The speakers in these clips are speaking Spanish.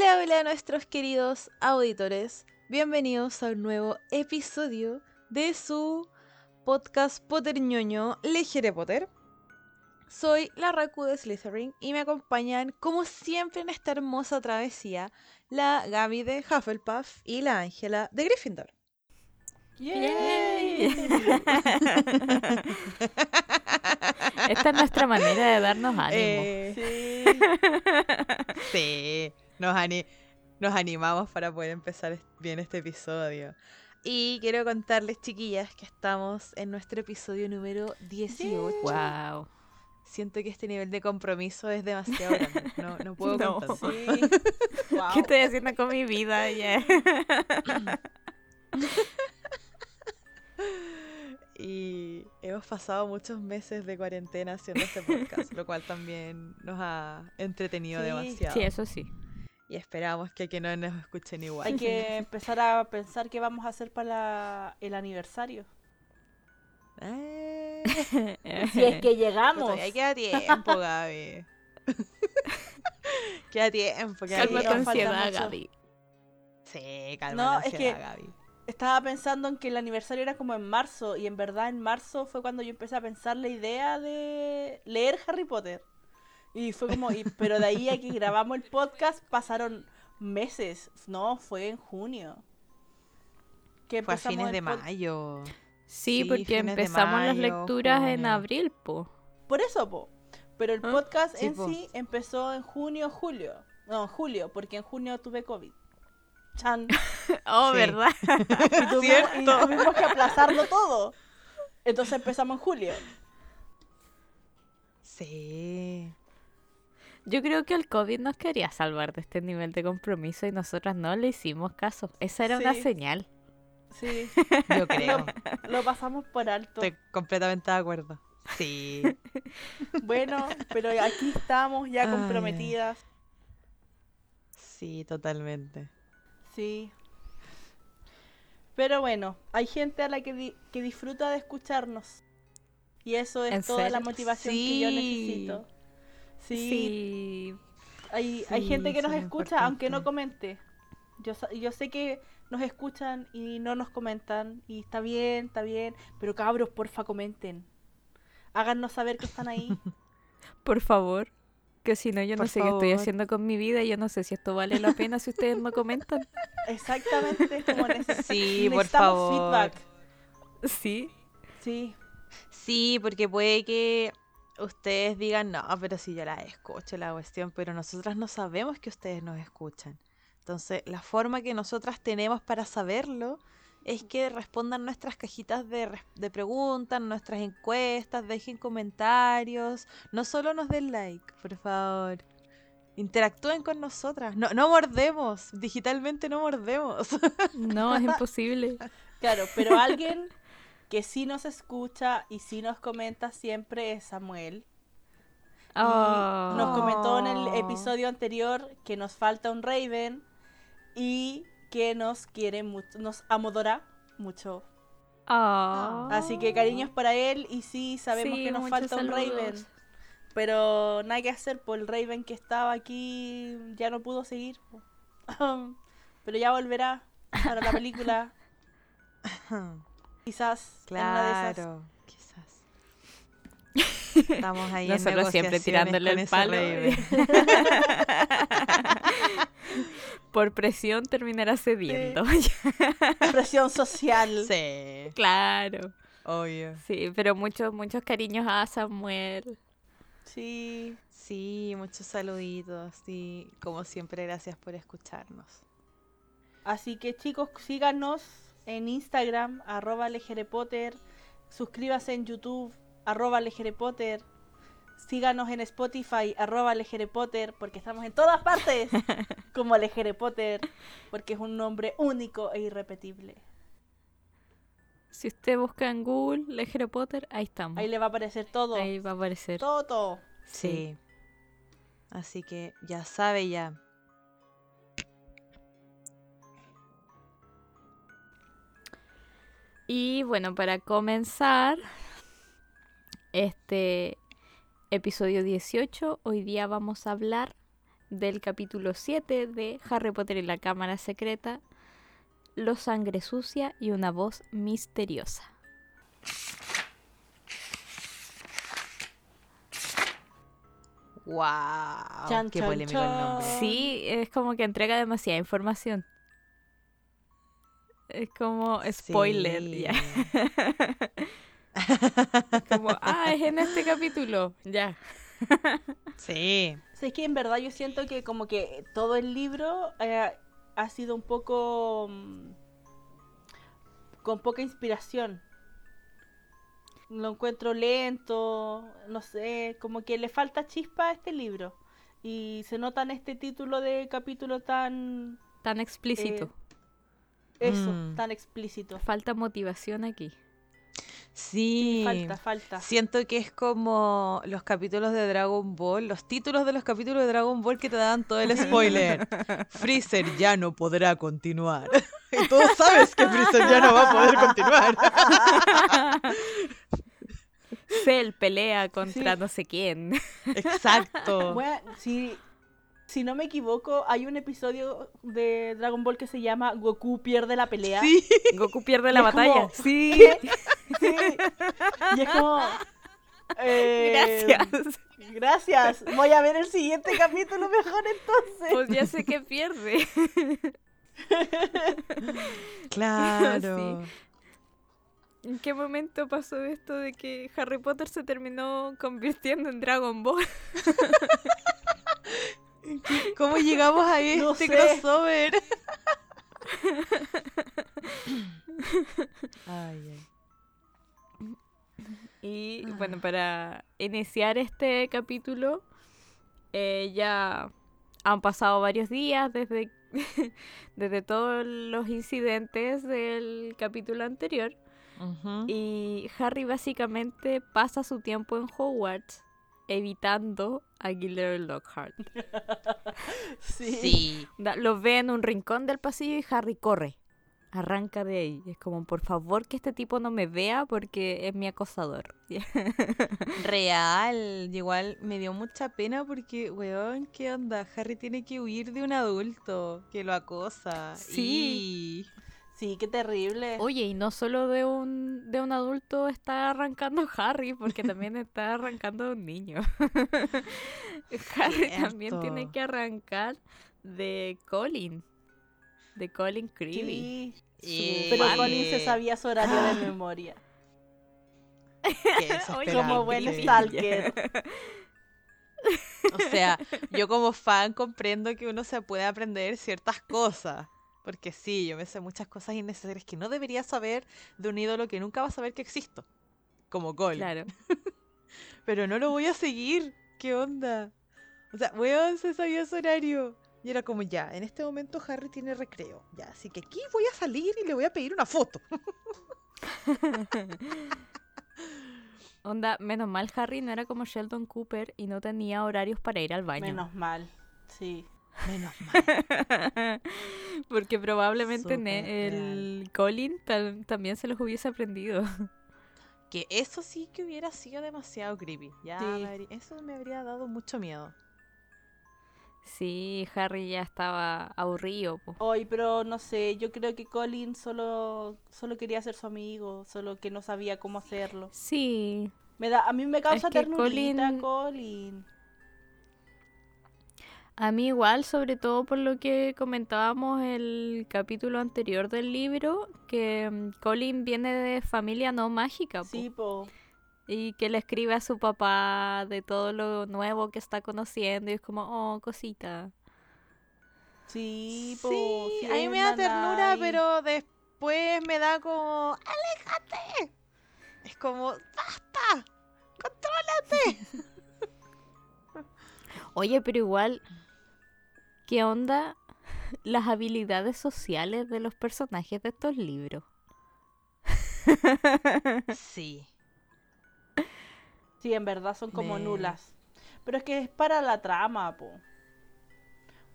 Hola, hola a nuestros queridos auditores. Bienvenidos a un nuevo episodio de su podcast Potter ñoño Legere Potter. Soy la Raku de Slytherin y me acompañan, como siempre en esta hermosa travesía, la Gaby de Hufflepuff y la Ángela de Gryffindor. ¡Yay! Esta es nuestra manera de darnos ánimo. Eh, Sí. Sí, nos, ani- nos animamos para poder empezar bien este episodio. Y quiero contarles, chiquillas, que estamos en nuestro episodio número 18. Wow. Siento que este nivel de compromiso es demasiado grande. No, no puedo No. con tanto. Sí. Wow. ¿Qué estoy haciendo con mi vida? ya? Y hemos pasado muchos meses de cuarentena haciendo este podcast, lo cual también nos ha entretenido Sí. demasiado. Sí, eso sí. Y esperamos que, que no nos escuchen igual. Hay que empezar a pensar qué vamos a hacer para la- el aniversario. Eh, Si es que llegamos. todavía queda tiempo, Gaby. queda tiempo. Queda Calma tiempo. ansiedad, mucho. Gaby. Sí, calma No, la es ansiedad, que- Gaby. Estaba pensando en que el aniversario era como en marzo y en verdad en marzo fue cuando yo empecé a pensar la idea de leer Harry Potter. Y fue como, y- pero de ahí a que grabamos el podcast pasaron meses. No, fue en junio. Que Fue a empezamos fines de mayo. Sí, Sí, porque empezamos las lecturas en abril, po. Por eso, po. Pero el ¿Ah? podcast Sí, en po. sí empezó en junio, julio. No, en julio, porque en junio tuve COVID. Chan. Oh, Sí. ¿verdad? Y tuvimos, y Cierto. tuvimos que aplazarlo todo. Entonces empezamos en julio. Sí. Yo creo que el COVID nos quería salvar de este nivel de compromiso y nosotras no le hicimos caso. Esa era una señal. Sí, Yo creo. lo pasamos por alto. Estoy completamente de acuerdo. Sí. Bueno, pero aquí estamos ya Ay. comprometidas. Sí, totalmente. Sí. Pero bueno, hay gente a la que, di- que disfruta de escucharnos. Y eso es ¿En toda la motivación que yo Sí. necesito. Sí, Sí. Hay, hay gente que nos es escucha aunque no comente. Yo, sa- yo sé que nos escuchan y no nos comentan. Y está bien, está bien. Pero cabros, porfa, comenten. Háganos saber que están ahí. Por favor. Que si no, yo no sé qué estoy haciendo con mi vida. y Yo no sé si esto vale la pena si ustedes no comentan. Exactamente, es como neces- Sí, por necesitamos favor. feedback. Sí. Sí, Sí, porque puede que ustedes digan, no, pero si yo la escucho la cuestión, pero nosotras no sabemos que ustedes nos escuchan. Entonces, la forma que nosotras tenemos para saberlo es que respondan nuestras cajitas de, de preguntas, nuestras encuestas, dejen comentarios, no solo nos den like, por favor. Interactúen con nosotras. No, no mordemos, digitalmente no mordemos. No, es imposible. claro, pero alguien que sí nos escucha y sí nos comenta siempre es Samuel. Oh. Nos comentó en el episodio anterior que nos falta un Raven y que nos quiere mucho, nos amodora mucho. Oh. Así que cariños para él y sí, sabemos Sí, que nos falta un. Raven. Pero nada que hacer, por el Raven que estaba aquí ya no pudo seguir. Pero ya volverá para la película. Quizás. Claro, quizás. Estamos ahí Nosotros en siempre tirándole el palo. Por presión terminará cediendo. Presión social. Sí, claro. obvio. Sí, pero muchos, muchos cariños a Samuel. Sí. Sí, muchos saluditos y como siempre gracias por escucharnos. Así que chicos, síganos en Instagram, arroba lejerepotter. Suscríbase en YouTube, arroba lejerepotter. Síganos en Spotify, arroba lejerepotter, porque estamos en todas partes como lejerepotter, porque es un nombre único e irrepetible. Si usted busca en Google Legere Potter, ahí estamos. Ahí le va a aparecer todo. Ahí va a aparecer. Todo, todo. Sí. Así que ya sabe ya. Y bueno, para comenzar este episodio 18, hoy día vamos a hablar del capítulo 7 de Harry Potter y la Cámara Secreta, Los Sangre Sucia y una voz misteriosa. ¡Wow! Chan, ¡Qué chan, polémico el nombre! Sí, es como que entrega demasiada información. Es como spoiler, Sí. ya. Como, ah, es en este capítulo, ya. Sí. Sí, es que en verdad yo siento que como que todo el libro eh, ha sido un poco mm, con poca inspiración. Lo encuentro lento, no sé, como que le falta chispa a este libro. Y se nota en este título de capítulo tan... Tan explícito. Eso, Mm. tan explícito. Falta motivación aquí. Sí. Falta, falta. Siento que es como los capítulos de Dragon Ball, los títulos de los capítulos de Dragon Ball que te dan todo el spoiler. Freezer ya no podrá continuar. Y tú sabes que Freezer ya no va a poder continuar. Cell pelea contra Sí. no sé quién. Exacto. Bueno, si, si no me equivoco, hay un episodio de Dragon Ball que se llama Goku pierde la pelea. Sí. Goku pierde la batalla. como- Sí, Sí. Y es como. eh, gracias. Gracias. Voy a ver el siguiente capítulo mejor entonces. Pues ya sé que pierde. Claro. ¿En qué momento pasó esto de que Harry Potter se terminó convirtiendo en Dragon Ball? ¿Cómo llegamos a este sé. crossover? Ay, ay. Y Ah. bueno, para iniciar este capítulo, eh, ya han pasado varios días desde, desde todos los incidentes del capítulo anterior. Y Harry básicamente pasa su tiempo en Hogwarts evitando a Gilderoy Lockhart. Sí. Sí. Lo ve en un rincón del pasillo y Harry corre. Arranca de ahí. Es como, por favor, que este tipo no me vea porque es mi acosador. Real. Igual me dio mucha pena porque, weón, ¿qué onda? Harry tiene que huir de un adulto que lo acosa. Sí. Sí, qué terrible. Oye, y no solo de un, de un adulto está arrancando Harry, porque también está arrancando de un niño. Harry también tiene que arrancar de Colin. De Colin Creevy. Sí. Y- Pero. Colin se sabía su horario de memoria. Qué Oye, Como buen stalker. O sea, yo como fan comprendo que uno se puede aprender ciertas cosas. Porque sí, yo me sé muchas cosas innecesarias que no debería saber de un ídolo que nunca va a saber que existo. Como Gol. Claro. Pero no lo voy a seguir. ¿Qué onda? O sea, weón, se sabía su horario. Y era como, ya, en este momento Harry tiene recreo. Ya, así que aquí voy a salir y le voy a pedir una foto. Onda, menos mal Harry no era como Sheldon Cooper y no tenía horarios para ir al baño. Menos mal. Sí. Menos mal. Porque probablemente el Colin también se los hubiese aprendido. Que eso sí que hubiera sido demasiado creepy. Ya, Sí. me habría- eso me habría dado mucho miedo. Sí, Harry ya estaba aburrido. po. Hoy, pero no sé, yo creo que Colin solo, solo quería ser su amigo, solo que no sabía cómo hacerlo. Sí, Me da, a mí me causa que ternurita, Colin- Colin. A mí igual, sobre todo por lo que comentábamos el capítulo anterior del libro, que mm, Colin viene de familia no mágica. po, Sí, po. Y que le escribe a su papá de todo lo nuevo que está conociendo y es como, oh, cosita. Sí, po. Sí, sí, a mí me da ternura, pero después me da como, ¡aléjate! Es como, ¡basta! ¡Contrólate! Oye, pero igual, ¿qué onda las habilidades sociales de los personajes de estos libros? Sí. Sí, en verdad son como nulas. Pero es que es para la trama, po.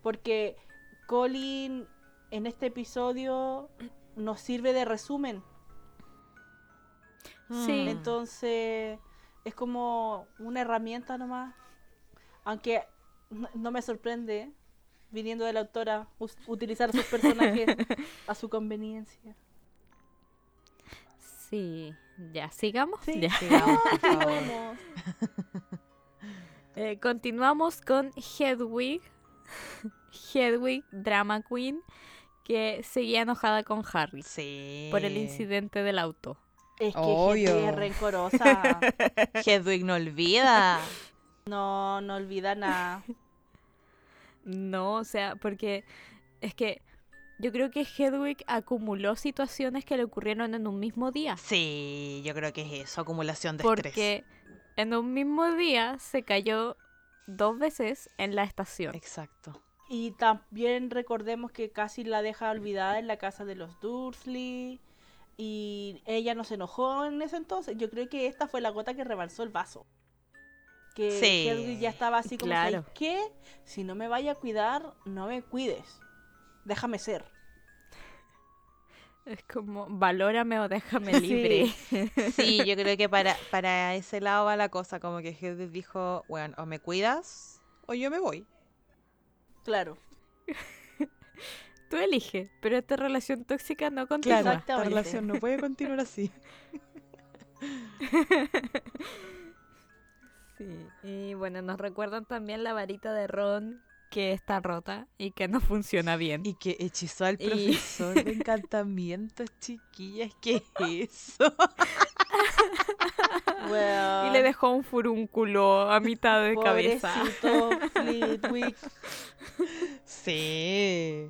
Porque Colin en este episodio nos sirve de resumen. Sí. Mm. Entonces es como una herramienta nomás. Aunque no me sorprende, viniendo de la autora, utilizar sus personajes a su conveniencia. Sí, ya, sigamos. Sí. Ya. Sigamos, por favor. Vamos. Eh, continuamos con Hedwig. Hedwig, drama queen, que seguía enojada con Harry Sí. por el incidente del auto. Es que Obvio. Hedwig es rencorosa. Hedwig no olvida. No, no olvida nada. No, o sea, porque es que yo creo que Hedwig acumuló situaciones que le ocurrieron en un mismo día. Sí, yo creo que es eso, acumulación de estrés. Porque en un mismo día se cayó dos veces en la estación. Exacto. Y también recordemos que casi la deja olvidada en la casa de los Dursley. Y ella no se enojó en ese entonces. Yo creo que esta fue la gota que rebalsó el vaso. Que Sí. Hedwig ya estaba así como, Claro. ¿sabes qué? Si no me vaya a cuidar, no me cuides. Déjame ser. Es como, valórame o déjame libre. Sí, yo creo que para, para ese lado va la cosa, como que Hedwig dijo, bueno, o me cuidas o yo me voy. Claro. Tú eliges, pero esta relación tóxica no Claro, continúa. esta relación no puede continuar así. Sí, y bueno, nos recuerdan también la varita de Ron que está rota y que no funciona bien. Y que hechizó al Y- profesor de encantamientos, chiquillas, ¿qué es eso? Y le dejó un furúnculo a mitad de cabeza. pobrecito Flitwick. Sí.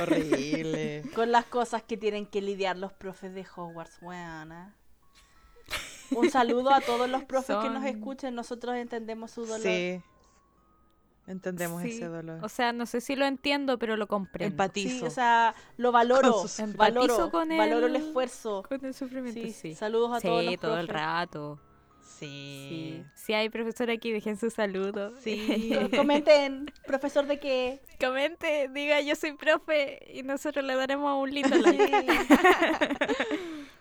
Horrible. Con las cosas que tienen que lidiar los profes de Hogwarts, weona. Un saludo a todos los profes que nos escuchen, nosotros entendemos su dolor. Sí. Entendemos Sí, ese dolor. O sea, no sé si lo entiendo, pero lo comprendo. Empatizo. Sí, o sea, lo valoro, Con Empatizo valoro, con valoro el el- esfuerzo. Con el sufrimiento, Sí, sí. saludos a todos Sí, los todo el rato. Sí. Sí. Si hay profesor aquí, dejen su saludo. Sí. Comenten, profesor de qué. Comente, diga yo soy profe y nosotros le daremos un lindo like.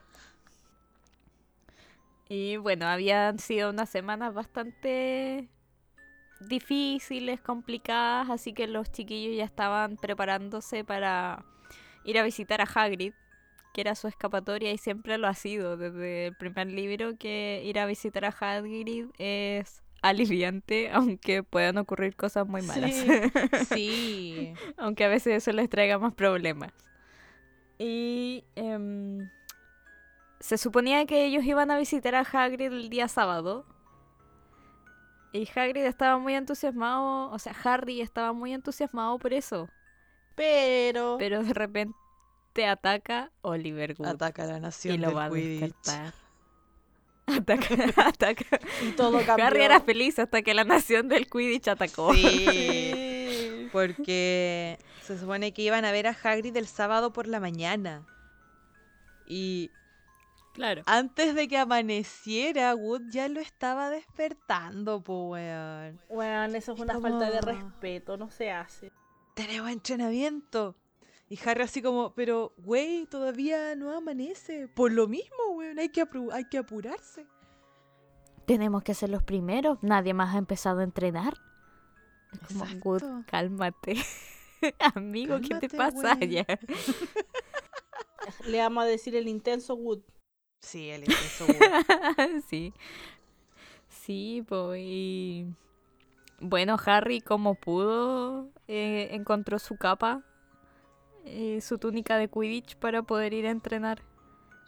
Y bueno, habían sido unas semanas bastante difíciles, complicadas, así que los chiquillos ya estaban preparándose para ir a visitar a Hagrid, que era su escapatoria y siempre lo ha sido desde el primer libro que ir a visitar a Hagrid es aliviante, aunque puedan ocurrir cosas muy malas. Sí. Sí. aunque a veces eso les traiga más problemas. Y em, se suponía que ellos iban a visitar a Hagrid el día sábado. Y Hagrid estaba muy entusiasmado, o sea, Harry estaba muy entusiasmado por eso. Pero, Pero de repente ataca Oliver Wood Ataca a la nación y lo del va a despertar. Ataca, ataca. y todo cambió. Harry era feliz hasta que la nación del Quidditch atacó. Sí. Porque se supone que iban a ver a Hagrid el sábado por la mañana. Y Claro. antes de que amaneciera, Wood ya lo estaba despertando, po weón. Bueno, eso es una como- falta de respeto, no se hace. Tenemos entrenamiento. Y Harry así como, pero, güey, todavía no amanece. Por lo mismo, weón, hay que, apru- hay que apurarse. Tenemos que ser los primeros. Nadie más ha empezado a entrenar. Es como. Wood, cálmate. Amigo, ¿qué te pasa güey. ya? Le vamos a decir el intenso Wood. Sí, el intenso sí. Sí, pues. y- Bueno, Harry, como pudo, eh, encontró su capa, eh, su túnica de Quidditch para poder ir a entrenar.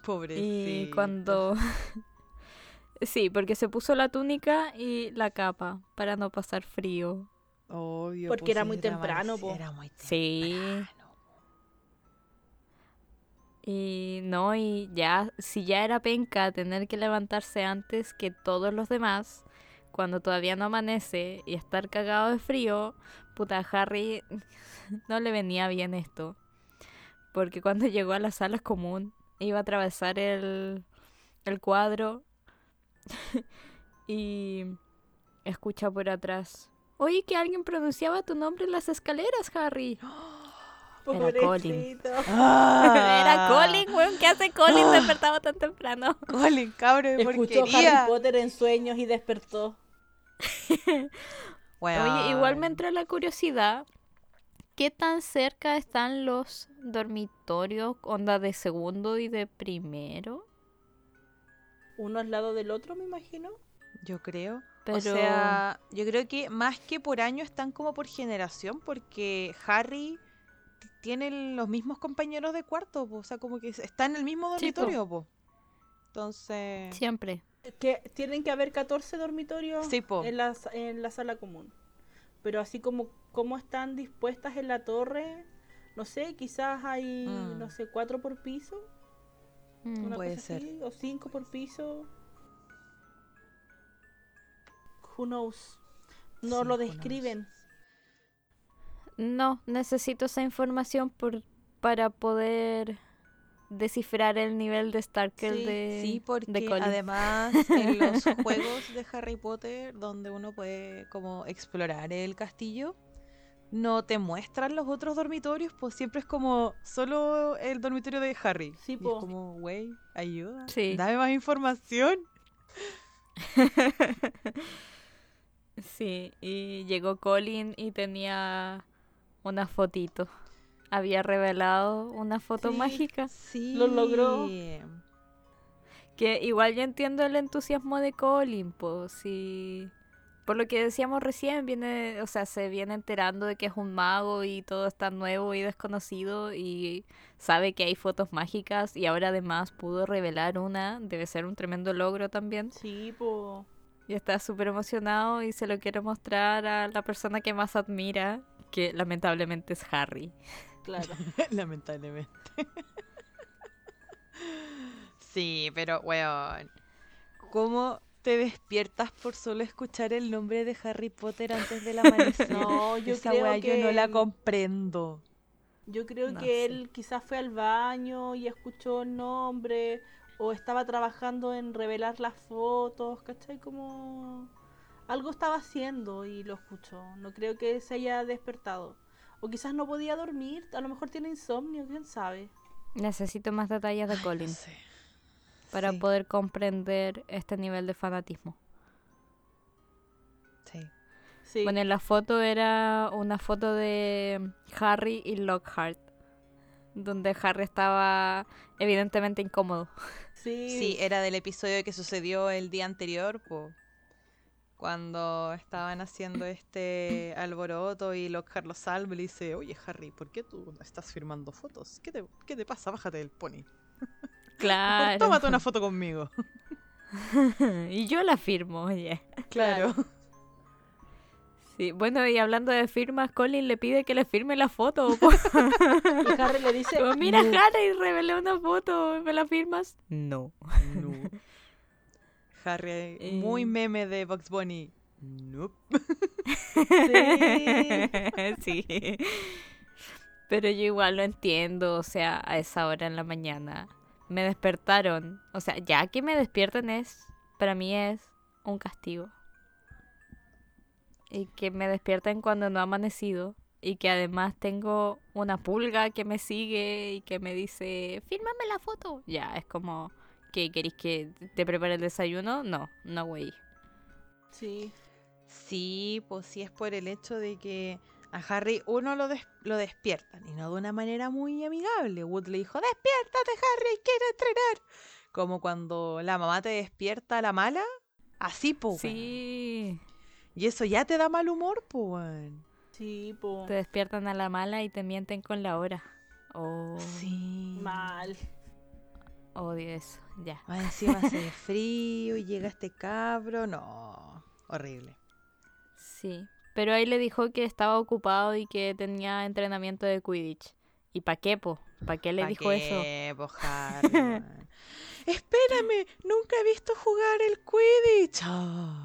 Pobrecito. Y cuando... sí, porque se puso la túnica y la capa para no pasar frío. Obvio. Porque pues, era muy temprano, po. Era muy Sí. Y no, y ya, si ya era penca tener que levantarse antes que todos los demás, cuando todavía no amanece y estar cagado de frío, puta, Harry no le venía bien esto. Porque cuando llegó a la sala común, iba a atravesar el, el cuadro y escucha por atrás. Oye, que alguien pronunciaba tu nombre en las escaleras, Harry. Era Colin. Pobrecito. Era Ah. Colin, weón. ¿Qué hace Colin despertado tan temprano? Colin, cabro de Escuchó porquería. Harry Potter en sueños y despertó. Oye, igual me entra la curiosidad. ¿Qué tan cerca están los dormitorios, onda de segundo y de primero? Uno al lado del otro, me imagino. Yo creo. Pero O sea, yo creo que más que por año están como por generación, porque Harry tiene los mismos compañeros de cuarto, po, o sea, como que está en el mismo Sí, po. dormitorio, po. Entonces, siempre. Que tienen que haber 14 dormitorios Sí, en, la, en la sala común. Pero así como cómo están dispuestas en la torre, no sé, quizás hay, Mm. no sé, cuatro por piso. Mm. Una Puede cosa ser. así, o cinco por piso. Who knows? No Sí, lo describen. No, necesito esa información por, para poder descifrar el nivel de Starkel Sí, de, sí, de porque Colin. además en los juegos de Harry Potter, donde uno puede como explorar el castillo, no te muestran los otros dormitorios, pues siempre es como solo el dormitorio de Harry. Sí, Y es como, güey, ayuda. Sí. Dame más información. Sí, y llegó Colin y tenía una fotito. Había revelado una foto Sí. mágica. Sí. Lo logró. Que igual yo entiendo el entusiasmo de Colin, pues sí. Por lo que decíamos recién, viene, o sea, se viene enterando de que es un mago y todo está nuevo y desconocido y sabe que hay fotos mágicas y ahora además pudo revelar una, debe ser un tremendo logro también. Sí, po. Y está súper emocionado y se lo quiere mostrar a la persona que más admira, que lamentablemente es Harry. Claro. Lamentablemente. sí, pero, weón. ¿Cómo te despiertas por solo escuchar el nombre de Harry Potter antes del amanecer? No, yo Esa creo weá que yo no la comprendo. Yo creo No que él quizás fue al baño y escuchó el nombre o estaba trabajando en revelar las fotos, ¿cachai? Como algo estaba haciendo y lo escuchó. No creo que se haya despertado. O quizás no podía dormir, a lo mejor tiene insomnio, quién sabe. Necesito más detalles de Ay, no Colin sé. para Sí, poder comprender este nivel de fanatismo. sí. Sí. Bueno, en la foto era una foto de Harry y Lockhart, donde Harry estaba evidentemente incómodo. sí. Sí, era del episodio que sucedió el día anterior, po, cuando estaban haciendo este alboroto y Lockhart lo salva y le dice, oye Harry, ¿por qué tú no estás firmando fotos? ¿Qué te, qué te pasa? Bájate del pony. Claro. Tómate una foto conmigo. y yo la firmo, oye. Claro. Sí, bueno, y hablando de firmas, Colin le pide que le firme la foto. Y Harry le dice, Mira. Harry, revelé una foto, ¿me la firmas? No. No. Harry, Eh. muy meme de Bugs Bunny. Nope. Sí. sí. Pero yo igual lo entiendo, o sea, a esa hora en la mañana. Me despertaron. O sea, ya que me despierten es, para mí es un castigo. Y que me despierten cuando no ha amanecido. Y que además tengo una pulga que me sigue y que me dice, fírmame la foto. Ya, es como, ¿qué queréis que te prepare el desayuno? No, no, güey. Sí. Sí, pues sí es por el hecho de que a Harry uno lo, des- lo despiertan y no de una manera muy amigable. Wood le dijo, despiértate Harry, quiero entrenar. Como cuando la mamá te despierta a la mala. Así, pues. Sí. Y eso ya te da mal humor, pues. Sí, po. Te despiertan a la mala y te mienten con la hora. Oh, Sí. Mal. Odio eso. Ya. Más encima hace frío y llega este cabro. No, horrible. Sí. Pero ahí le dijo que estaba ocupado y que tenía entrenamiento de Quidditch. ¿Y pa' qué, po? ¿Pa' qué le ¿Pa dijo eso? qué, po, Harry, man? Espérame, nunca he visto jugar el Quidditch. Ah, Colin.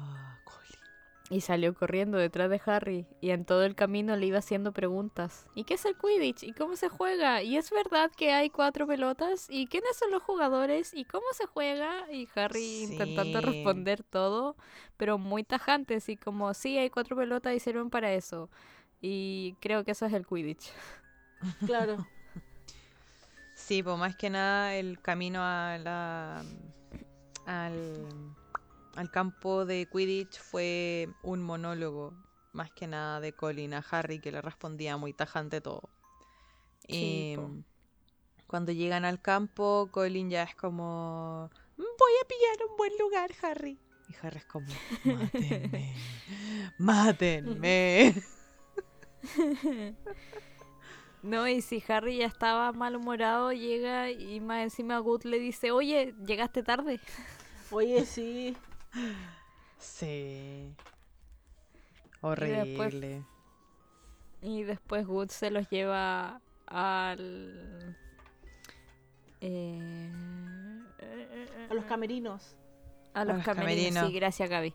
Y salió corriendo detrás de Harry. Y en todo el camino le iba haciendo preguntas. ¿Y qué es el Quidditch? ¿Y cómo se juega? ¿Y es verdad que hay cuatro pelotas? ¿Y quiénes son los jugadores? ¿Y cómo se juega? Y Harry intentando responder todo, pero muy tajante, así como, sí, hay cuatro pelotas y sirven para eso. Y creo que eso es el Quidditch. Claro. Sí, pues más que nada el camino a la al al campo de Quidditch fue un monólogo, más que nada de Colin a Harry, que le respondía muy tajante todo. Sí, Y cuando llegan al campo, Colin ya es como, voy a pillar un buen lugar, Harry. Y Harry es como, mátenme, mátenme. No, y si Harry ya estaba malhumorado, llega y más encima Good le dice, oye, llegaste tarde. Oye, sí. Sí. Horrible. Y después Good se los lleva al... eh, A los camerinos. A los, los camerinos. camerinos. Sí, gracias Gaby.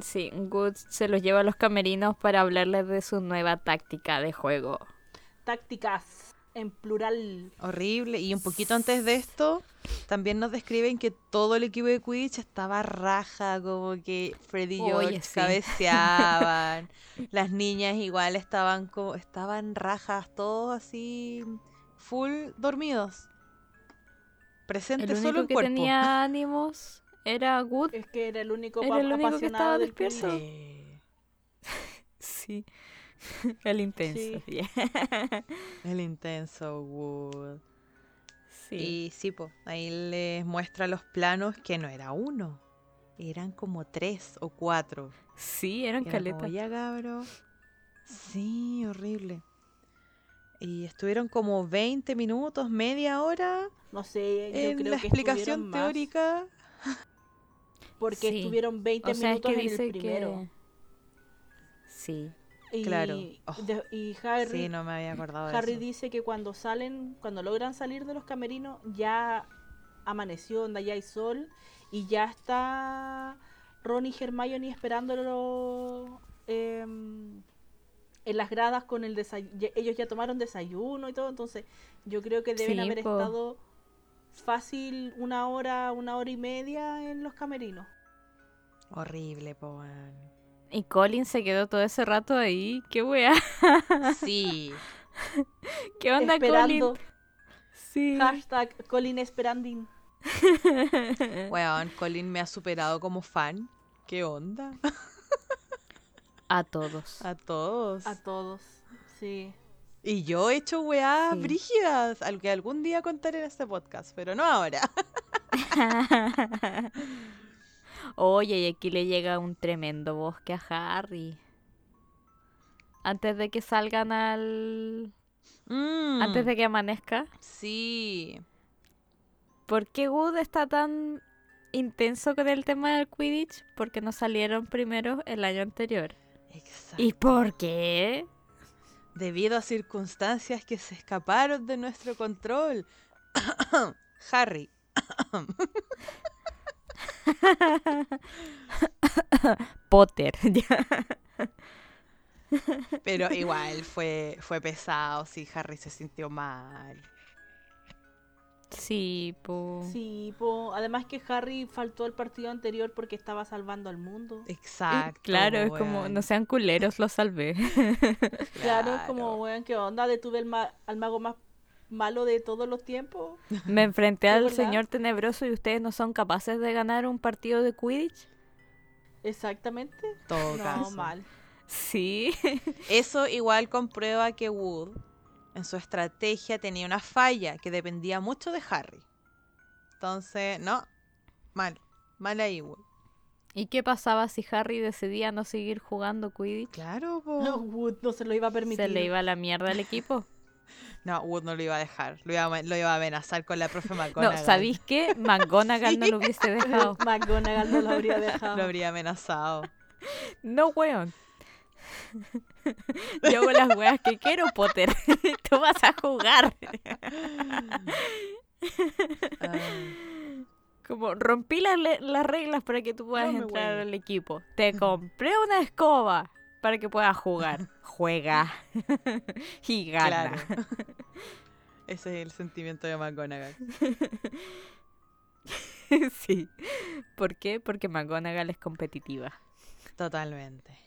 Sí, Good se los lleva a los camerinos para hablarles de su nueva táctica de juego. Tácticas en plural. Horrible. Y un poquito antes de esto, también nos describen que todo el equipo de Quidditch estaba raja, como que Freddy y Oye, George sí. cabeceaban. Las niñas igual estaban como, estaban rajas, todos así full dormidos. Presente El solo el que cuerpo. tenía ánimos era Good. Es que era el único, Era el único que apasionado estaba del despierto. Sí, Sí. El intenso. Sí. yeah. el intenso Wood. Sí. Y sí, po, ahí les muestra los planos que no era uno, eran como tres o cuatro. Sí, eran Era como, caletas. ya cabro. Sí, horrible. Y estuvieron como 20 minutos, media hora No sé, yo en creo la que explicación más, teórica. Porque Sí. estuvieron 20 O sea, es minutos que en el primero. que... Sí. Y, Claro. Oh. de- y Harry, Sí, no me había acordado de Harry eso. dice que cuando salen, cuando logran salir de los camerinos, ya amaneció, onda, ya hay sol y ya está Ron y Hermione esperándolo em, en las gradas con el desayuno. Ellos ya tomaron desayuno y todo, entonces yo creo que deben Sí, haber po. estado fácil una hora, una hora y media en los camerinos. Horrible, po. Y Colin se quedó todo ese rato ahí. ¡Qué wea! Sí, ¿Qué onda, esperando. Colin? Sí. Hashtag Colin Esperanding. weón, Colin me ha superado como fan. ¿Qué onda? A todos. A todos. A todos. Sí. Y yo he hecho weas Sí. brígidas, al que algún día contaré en este podcast, pero no ahora. Oye, y aquí le llega un tremendo bosque a Harry. Antes de que salgan al... Mm, Antes de que amanezca. Sí. ¿Por qué Wood está tan intenso con el tema del Quidditch? Porque no salieron primero el año anterior. Exacto. ¿Y por qué? Debido a circunstancias que se escaparon de nuestro control. Harry. Potter. Pero igual fue, fue pesado, sí, Harry se sintió mal. sí, po. Sí, po. además que Harry faltó al partido anterior porque estaba salvando al mundo. Exacto. Claro, es como, no sean culeros, lo salvé. Claro, es como, weón, ¿qué onda? Detuve el ma- al mago más malo de todos los tiempos. Me enfrenté ¿Es al verdad? señor tenebroso y ustedes no son capaces de ganar un partido de Quidditch. Exactamente. Todo No, caso. mal. Sí. Eso igual comprueba que Wood en su estrategia tenía una falla que dependía mucho de Harry. Entonces, no, mal, mal ahí, Wood. ¿Y qué pasaba si Harry decidía no seguir jugando Quidditch? Claro, po. No, Wood no se lo iba a permitir. Se le iba a la mierda al equipo. No, Wood no lo iba a dejar, lo iba a, lo iba a amenazar con la profe No, McGonagall. ¿sabéis qué? McGonagall no lo hubiese dejado. McGonagall no lo habría dejado. Lo habría amenazado. No, weón. Yo hago las weas que quiero, Potter. Tú vas a jugar. Como rompí las reglas para que tú puedas No entrar al equipo. Te compré una escoba para que puedas jugar. Juega. y gana. claro. Ese es el sentimiento de McGonagall. sí. ¿Por qué? Porque McGonagall es competitiva. Totalmente.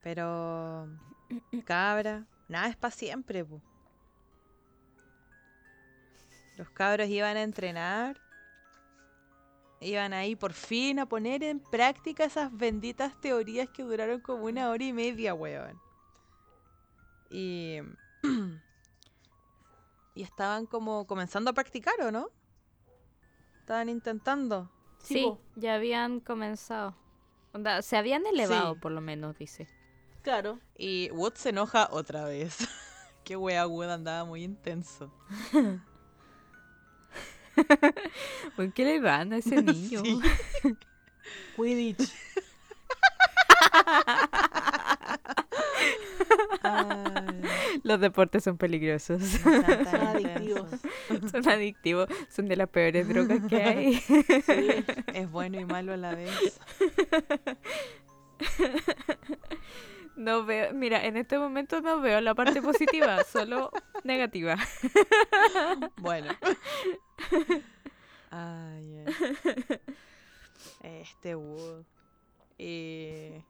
Pero, cabra, nada es para siempre, po. Los cabros iban a entrenar Iban ahí por fin a poner en práctica esas benditas teorías que duraron como una hora y media, weón. Y. y estaban como comenzando a practicar, ¿o no? Estaban intentando. Sí, ya habían comenzado. Onda, se habían elevado, Sí. por lo menos, dice. Claro. Y Wood se enoja otra vez. Qué wea, Wood andaba muy intenso. ¿Por qué le van a ese niño? Sí. Quidditch. Ay, Los deportes son peligrosos. son adictivos. son adictivos. Son de las peores drogas que hay. Sí. Es bueno y malo a la vez. No veo, mira, en este momento no veo la parte positiva, solo negativa. Bueno. Ay, ay. Este Wood. Eh,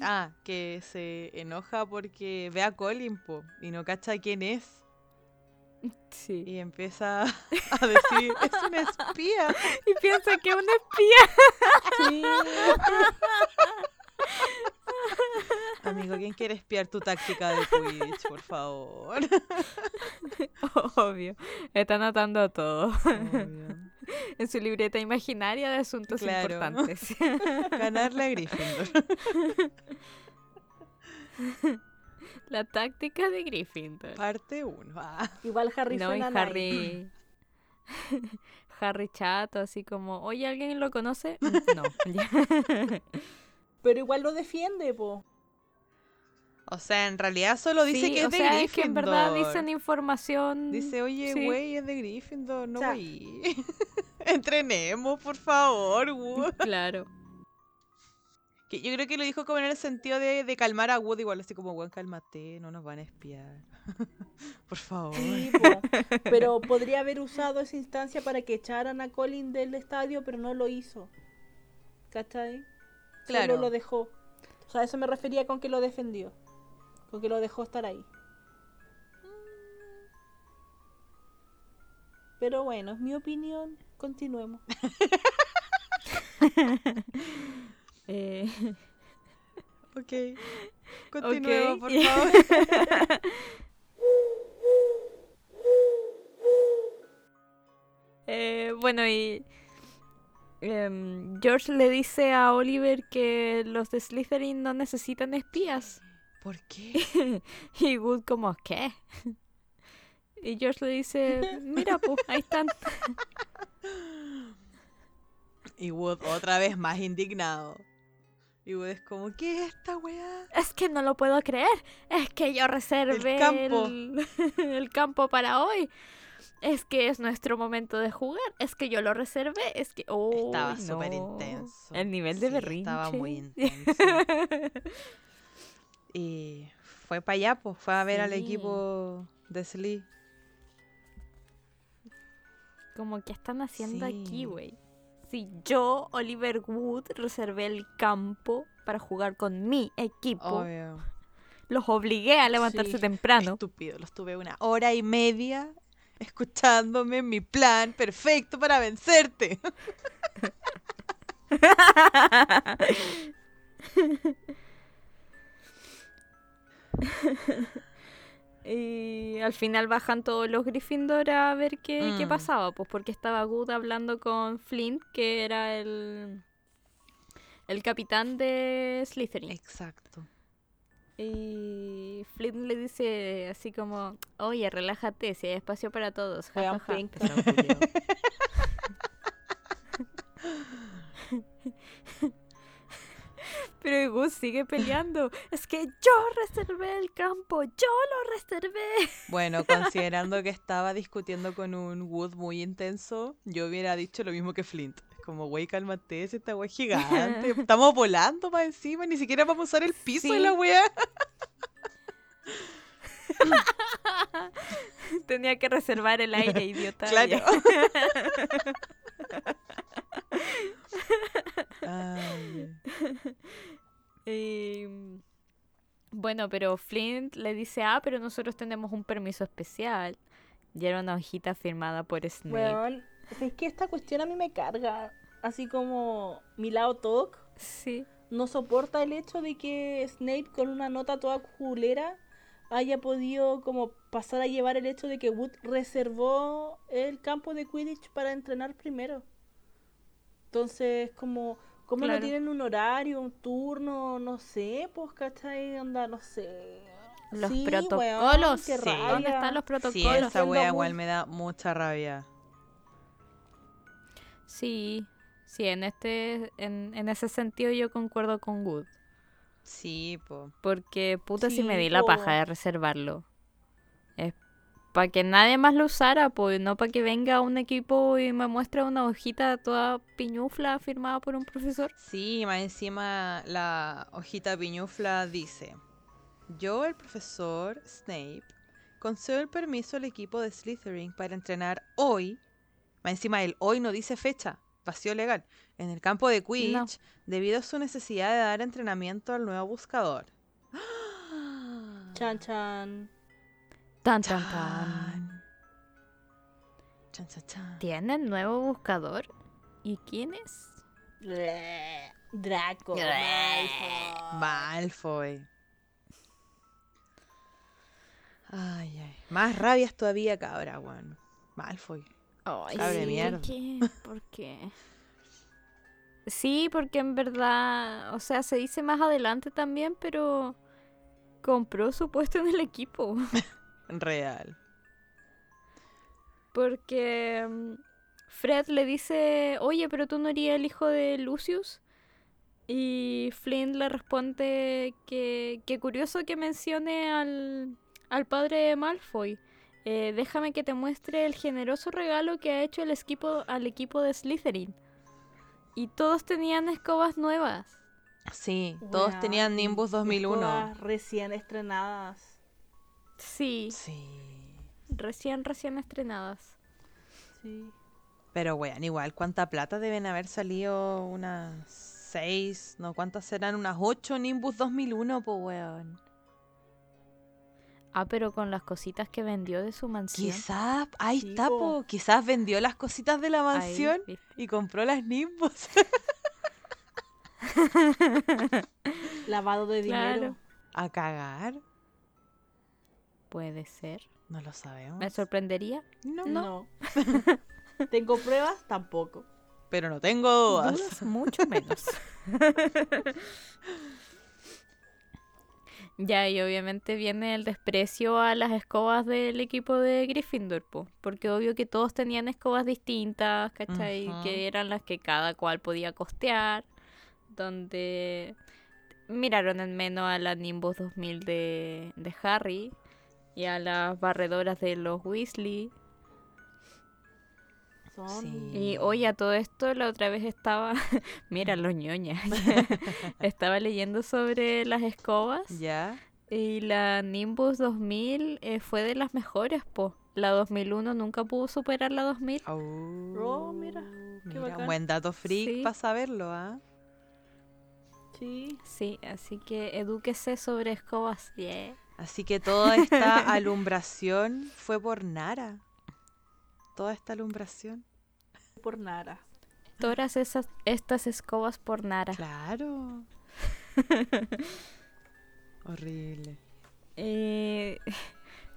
Ah, que se enoja porque ve a Colin po, y no cacha quién es. Sí. Y empieza a decir, es un espía. Y piensa que es una espía. Sí. Amigo, ¿quién quiere espiar tu táctica de Quidditch, por favor? Obvio. Está anotando todo Obvio. en su libreta imaginaria de asuntos Claro. importantes. Ganarle a Gryffindor. La táctica de Gryffindor. Parte 1. Igual Harry No, y. Harry. Harry chato, así como, oye, ¿alguien lo conoce? No. Pero igual lo defiende, po. O sea, en realidad solo dice Sí, que es o de sea, Gryffindor. es que en verdad dicen información. Dice, oye, Sí. güey, es de Gryffindor, no O sea- voy. Entrenemos, por favor, Wood. Claro. Que yo creo que lo dijo como en el sentido de, de calmar a Wood, igual así como, weón, cálmate, no nos van a espiar. por favor. Sí. Pero podría haber usado esa instancia para que echaran a Colin del estadio, pero no lo hizo. ¿Cachai? Claro. Solo lo dejó. O sea, eso me refería con que lo defendió. Con que lo dejó estar ahí. Pero bueno, es mi opinión. Continuemos. Eh, Ok. Continuemos, por favor. eh, bueno, y em, George le dice a Oliver que los de Slytherin no necesitan espías. ¿Por qué? Y Wood como, ¿qué? Y George le dice, mira, pues, ahí están. Y Wood otra vez más indignado. Y Wood es como, ¿qué es esta weá? Es que no lo puedo creer. Es que yo reservé campo. el, el campo para hoy. Es que es nuestro momento de jugar. Es que yo lo reservé. Es que... Estaba Uy, súper no. intenso. El nivel de Sí, berrinche. Estaba muy intenso. Y fue para allá, pues fue a ver al equipo de Slee. Como que están haciendo Sí. aquí, güey. Si yo, Oliver Wood, reservé el campo para jugar con mi equipo, Obvio. los obligué a levantarse temprano. Estúpido, los tuve una hora y media escuchándome en mi plan perfecto para vencerte. Y al final bajan todos los Gryffindor a ver qué, qué Mm. pasaba, pues porque estaba Good hablando con Flint, que era el, el capitán de Slytherin. Exacto. Y Flint le dice así como, oye, relájate, si hay espacio para todos. Ja, ja". Pero Gus sigue peleando. Es que yo reservé el campo, yo lo reservé. Bueno, considerando que estaba discutiendo con un Wood muy intenso, yo hubiera dicho lo mismo que Flint. Como, güey, cálmate, si esta es gigante. Estamos volando para encima, ni siquiera vamos a usar el piso de Sí. la wea. Tenía que reservar el aire, idiota. Claro. Ay, Y, bueno, pero Flint le dice, ah, pero nosotros tenemos un permiso especial. Y era una hojita firmada por Snape. Weón, es que esta cuestión a mí me carga. así como mi lado talk, Sí. no soporta el hecho de que Snape con una nota toda culera haya podido como pasar a llevar el hecho de que Wood reservó el campo de Quidditch para entrenar primero. Entonces, como, ¿cómo no Claro. tienen un horario, un turno? No sé, pues, ¿cachai? Onda, no sé. Los Sí, protocolos. weón, sí. ¿Dónde están los Sí, protocolos? esa Haciendo wea muy- igual me da mucha rabia. Sí, sí, en este, en, en ese sentido yo concuerdo con Wood. Sí, po. Porque puta si me Sí, di la paja de reservarlo. Para que nadie más lo usara, pues, no para que venga un equipo y me muestre una hojita toda piñufla firmada por un profesor. Sí, más encima la hojita piñufla dice: Yo, el profesor Snape, concedo el permiso al equipo de Slytherin para entrenar hoy. Más encima el hoy no dice fecha, vacío legal, en el campo de Quidditch, debido a su necesidad de dar entrenamiento al nuevo buscador. Chan, chan. Tan, tan, tan. Chan. Chan, chan, chan. ¿Tienen nuevo buscador? ¿Y quién es? Bleh, Draco. Malfoy. Malfoy. Ay, ay. Más rabias todavía, cabra, weón. Malfoy. Ay, Cabre sí, mierda. ¿por qué? ¿Por qué? Sí, porque en verdad, o sea, se dice más adelante también, pero compró su puesto en el equipo. Real. Porque mm, Fred le dice, oye, pero tú no eres el hijo de Lucius. Y Flynn le responde que, que curioso que mencione al, al padre de Malfoy. Eh, déjame que te muestre el generoso regalo que ha hecho el equipo, al equipo de Slytherin. Y todos tenían escobas nuevas. Sí, todos tenían Nimbus 2001. escobas recién estrenadas. Sí, Sí. recién, recién estrenadas. Sí. Pero, weón, igual, ¿cuánta plata deben haber salido? Unas seis, ¿no? ¿Cuántas serán? Unas ocho Nimbus 2001, po, weón. Ah, pero con las cositas que vendió de su mansión. Quizás, ahí Sí, está, po. Quizás vendió las cositas de la mansión y compró las Nimbus. Lavado de Claro. dinero. ¿A cagar? Puede ser. No lo sabemos. Me sorprendería. No, No. ¿Tengo pruebas? Tampoco. pero no tengo dudas. Dudas mucho menos. ya, y obviamente viene el desprecio a las escobas del equipo de Gryffindor, po, porque obvio que todos tenían escobas distintas, ¿cachai? Ujú. Que eran las que cada cual podía costear, donde miraron en menos a la Nimbus 2000 de, de Harry y a las barredoras de los Weasley. Son... Sí. Y oye, a todo esto la otra vez estaba, mira los ñoñas, estaba leyendo sobre las escobas ¿Ya? y la Nimbus 2000 eh, fue de las mejores, po. La 2001 nunca pudo superar la 2000. Oh, mira, qué Mira, bacán. buen dato freak Sí. para saberlo, ¿ah? Sí. Sí, así que edúquese sobre escobas. Yeah. Así que toda esta alumbración fue por Nara. Toda esta alumbración. Por nada. Todas esas, estas escobas por Nara. Claro. Horrible. Eh,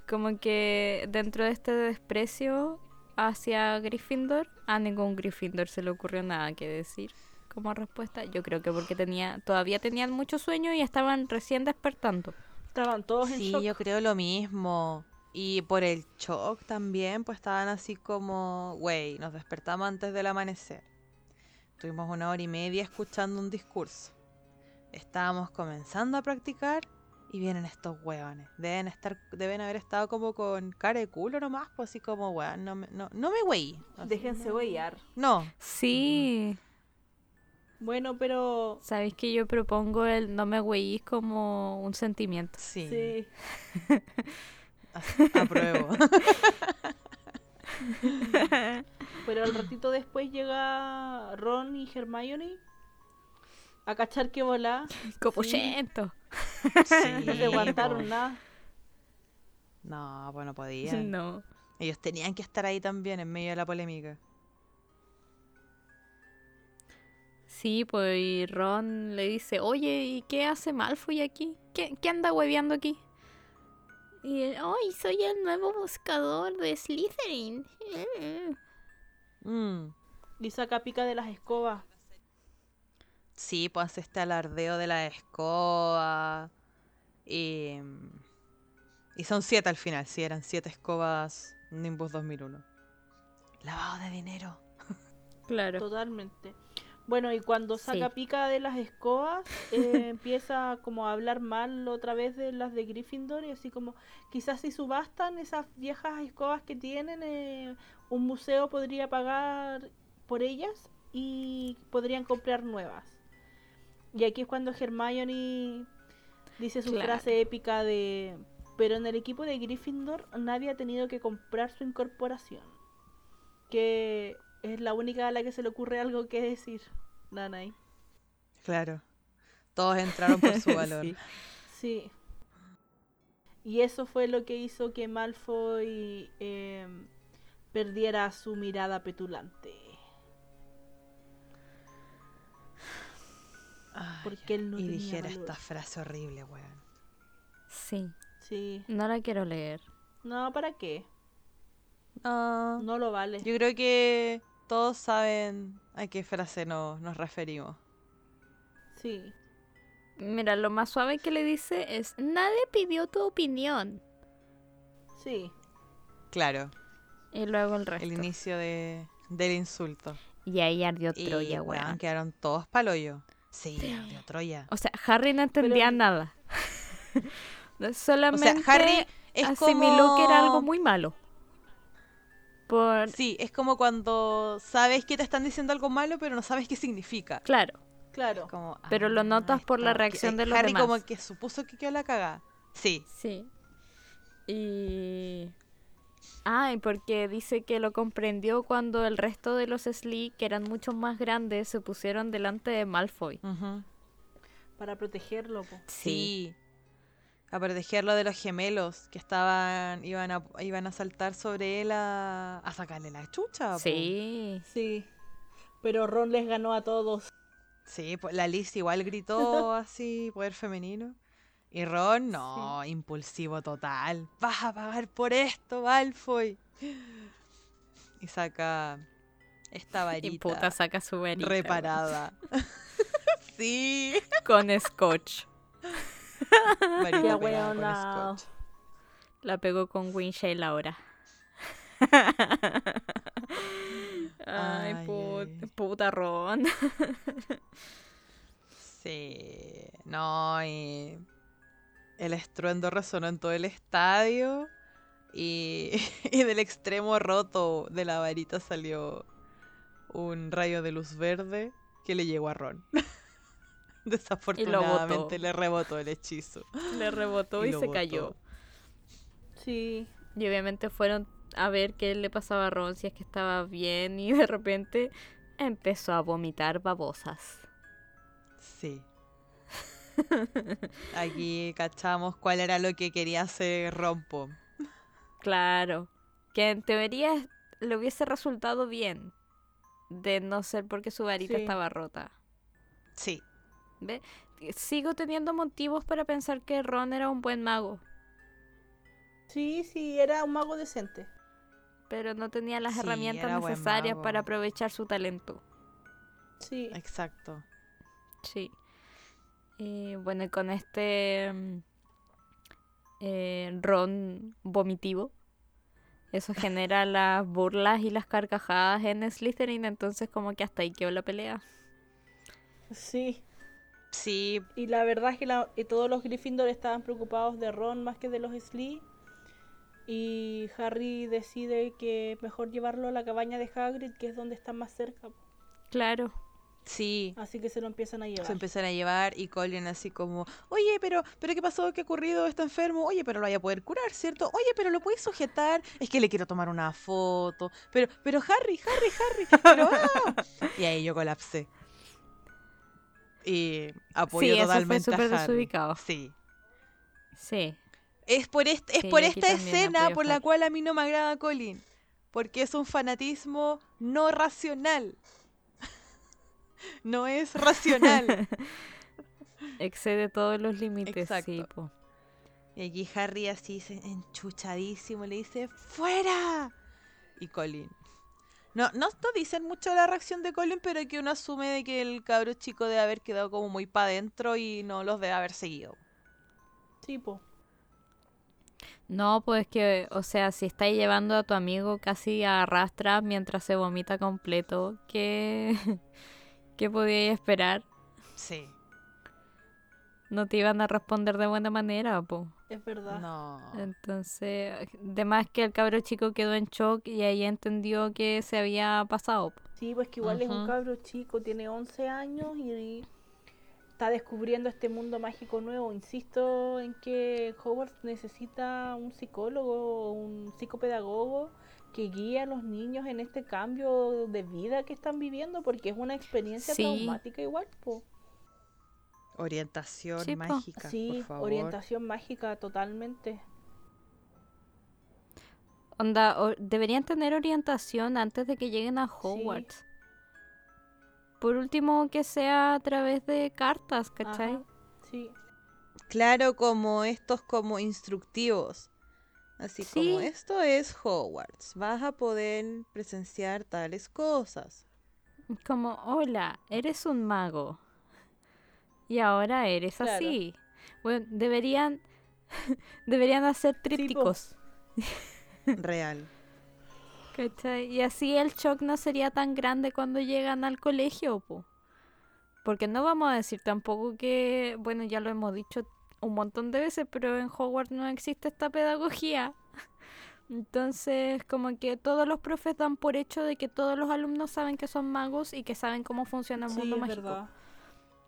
como que dentro de este desprecio hacia Gryffindor, a ningún Gryffindor se le ocurrió nada que decir como respuesta. Yo creo que porque tenía, todavía tenían mucho sueño y estaban recién despertando. Estaban todos en Sí, shock. yo creo lo mismo. Y por el shock también, pues estaban así como, güey, nos despertamos antes del amanecer. Tuvimos una hora y media escuchando un discurso. Estábamos comenzando a practicar y vienen estos hueones. Deben estar, deben haber estado como con cara de culo nomás, pues así como, weón, no me, no, no me güey. Déjense huellar. No, Sí, Bueno, pero... sabéis que yo propongo el no me güeyís como un sentimiento. sí, Sí. apruebo. Pero al ratito después llega Ron y Hermione a cachar que volá. Copuchento. Sí, No se aguantaron nada. No, pues no podían. No. Ellos tenían que estar ahí también en medio de la polémica. Sí, pues y Ron le dice, oye, ¿y qué hace Malfoy aquí? ¿Qué, qué anda hueveando aquí? Y él, ¡ay, soy el nuevo buscador de Slytherin! Mm. Y saca pica de las escobas. Sí, pues hace este alardeo de la escoba. Y, y son siete al final, sí, eran siete escobas Nimbus 2001. Lavado de dinero. Claro. Totalmente. Bueno, y cuando saca Sí. pica de las escobas, eh, empieza como a hablar mal otra vez de las de Gryffindor y así como, quizás si subastan esas viejas escobas que tienen, eh, un museo podría pagar por ellas y podrían comprar nuevas. Y aquí es cuando Hermione dice su Claro. frase épica de, pero en el equipo de Gryffindor nadie ha tenido que comprar su incorporación. Que es la única a la que se le ocurre algo que decir. Nanay. Claro. Todos entraron por su valor. Sí. Sí. Y eso fue lo que hizo que Malfoy eh, perdiera su mirada petulante. Ay, Porque él no y tenía dijera valor. esta frase horrible, weón. Sí, Sí. no la quiero leer. No, ¿para qué? No. No lo vale. Yo creo que todos saben a qué frase no- nos referimos. Sí. Mira, lo más suave que le dice es, nadie pidió tu opinión. Sí. Claro, Y luego el resto. el inicio de, del insulto. Y ahí ardió Troya, weón, weón. quedaron todos paloyo. Sí, ardió Troya. O sea, Harry no entendía Pero- nada. O Solamente sea, Harry es asimiló como... que era algo muy malo. Por... Sí, es como cuando sabes que te están diciendo algo malo, pero no sabes qué significa. Claro. Claro. Como, Pero lo ah, notas por la que- reacción de los Harry demás. como que supuso que quedó la cagada. Sí, Sí. Y... Ah, y porque dice que lo comprendió cuando el resto de los Slee, que eran mucho más grandes, se pusieron delante de Malfoy. Para protegerlo. po. sí. A protegerlo de los gemelos que estaban, iban a, iban a saltar sobre él a, a sacarle la chucha. po. Sí. Sí. Pero Ron les ganó a todos. Sí, pues la Liz igual gritó así, poder femenino. Y Ron, no, impulsivo total. Vas a pagar por esto, Malfoy. Y saca esta varita Y puta saca su varita. reparada. sí. Con scotch. Qué. La pegó con Winshale ahora. Ay, Ay, put- ay. puta Ron. Sí. No, y el estruendo resonó en todo el estadio. Y, y del extremo roto de la varita salió un rayo de luz verde que le llegó a Ron. Desafortunadamente le rebotó el hechizo. Le rebotó y, se botó. cayó. Sí. Y obviamente fueron a ver qué le pasaba a Ron, si es que estaba bien, y de repente empezó a vomitar babosas. Sí. Aquí cachamos cuál era lo que quería hacer Rompo. Claro, que en teoría le hubiese resultado bien, de no ser porque su varita Sí. estaba rota. Sí. ¿Ve? Sigo teniendo motivos para pensar que Ron era un buen mago, Sí, sí, era un mago decente. pero no tenía las Sí, herramientas necesarias para aprovechar su talento. Sí. Exacto. Sí. Y bueno, y con este mm, eh, ron vomitivo, eso genera las burlas y las carcajadas en Slytherin, entonces como que hasta ahí quedó la pelea. Sí. Sí, Y la verdad es que la- eh, todos los Gryffindor estaban preocupados de Ron más que de los Slee. Y Harry decide que mejor llevarlo a la cabaña de Hagrid, que es donde está más cerca. Claro. sí. Así que se lo empiezan a llevar. Se empiezan a llevar y Colin así como, oye, pero, pero ¿qué pasó? ¿Qué ha ocurrido? ¿Está enfermo? Oye, pero lo vaya a poder curar, ¿cierto? Oye, pero lo puedes sujetar. Es que le quiero tomar una foto. Pero, pero Harry, Harry, Harry. Pero, ¡ah! Y ahí yo colapsé. Y apoyo Sí, eso fue totalmente a súper Harry. desubicado. Sí. Sí. Es por, est- es Sí, por esta escena por la cual a mí no me agrada Colin. Porque es un fanatismo no racional. no es racional. Excede todos los límites, sí. Y aquí Harry así enchuchadísimo le dice ¡Fuera! Y Colin. No, no, no dicen mucho la reacción de Colin, pero que uno asume de que el cabro chico debe haber quedado como muy para adentro y no los debe haber seguido. Sí, po. No, pues que, o sea, si estáis llevando a tu amigo casi a arrastra mientras se vomita completo, ¿qué, ¿qué podíais esperar? Sí. No te iban a responder de buena manera, po. Es verdad. No. Entonces, de más que el cabro chico quedó en shock y ahí entendió que se había pasado. po. Sí, pues que igual es un cabro chico, tiene 11 años y está descubriendo este mundo mágico nuevo. Insisto en que Hogwarts necesita un psicólogo o un psicopedagogo que guíe a los niños en este cambio de vida que están viviendo porque es una experiencia Sí. traumática igual, po. Orientación Sí, mágica, Sí, por favor. orientación mágica totalmente. Onda, o- deberían tener orientación antes de que lleguen a Hogwarts. Por último, que sea a través de cartas, ¿cachai? Ajá, Sí. Claro, como estos como instructivos. Así como Sí. esto es Hogwarts. Vas a poder presenciar tales cosas. Como, hola, eres un mago. Y ahora eres Claro. así. Bueno, deberían, deberían hacer trípticos. Real. ¿Cachai? Y así el shock no sería tan grande cuando llegan al colegio, po. Porque no vamos a decir tampoco que, bueno, ya lo hemos dicho un montón de veces, pero en Hogwarts no existe esta pedagogía. Entonces, como que todos los profes dan por hecho de que todos los alumnos saben que son magos y que saben cómo funciona el Sí, mundo es mágico. verdad.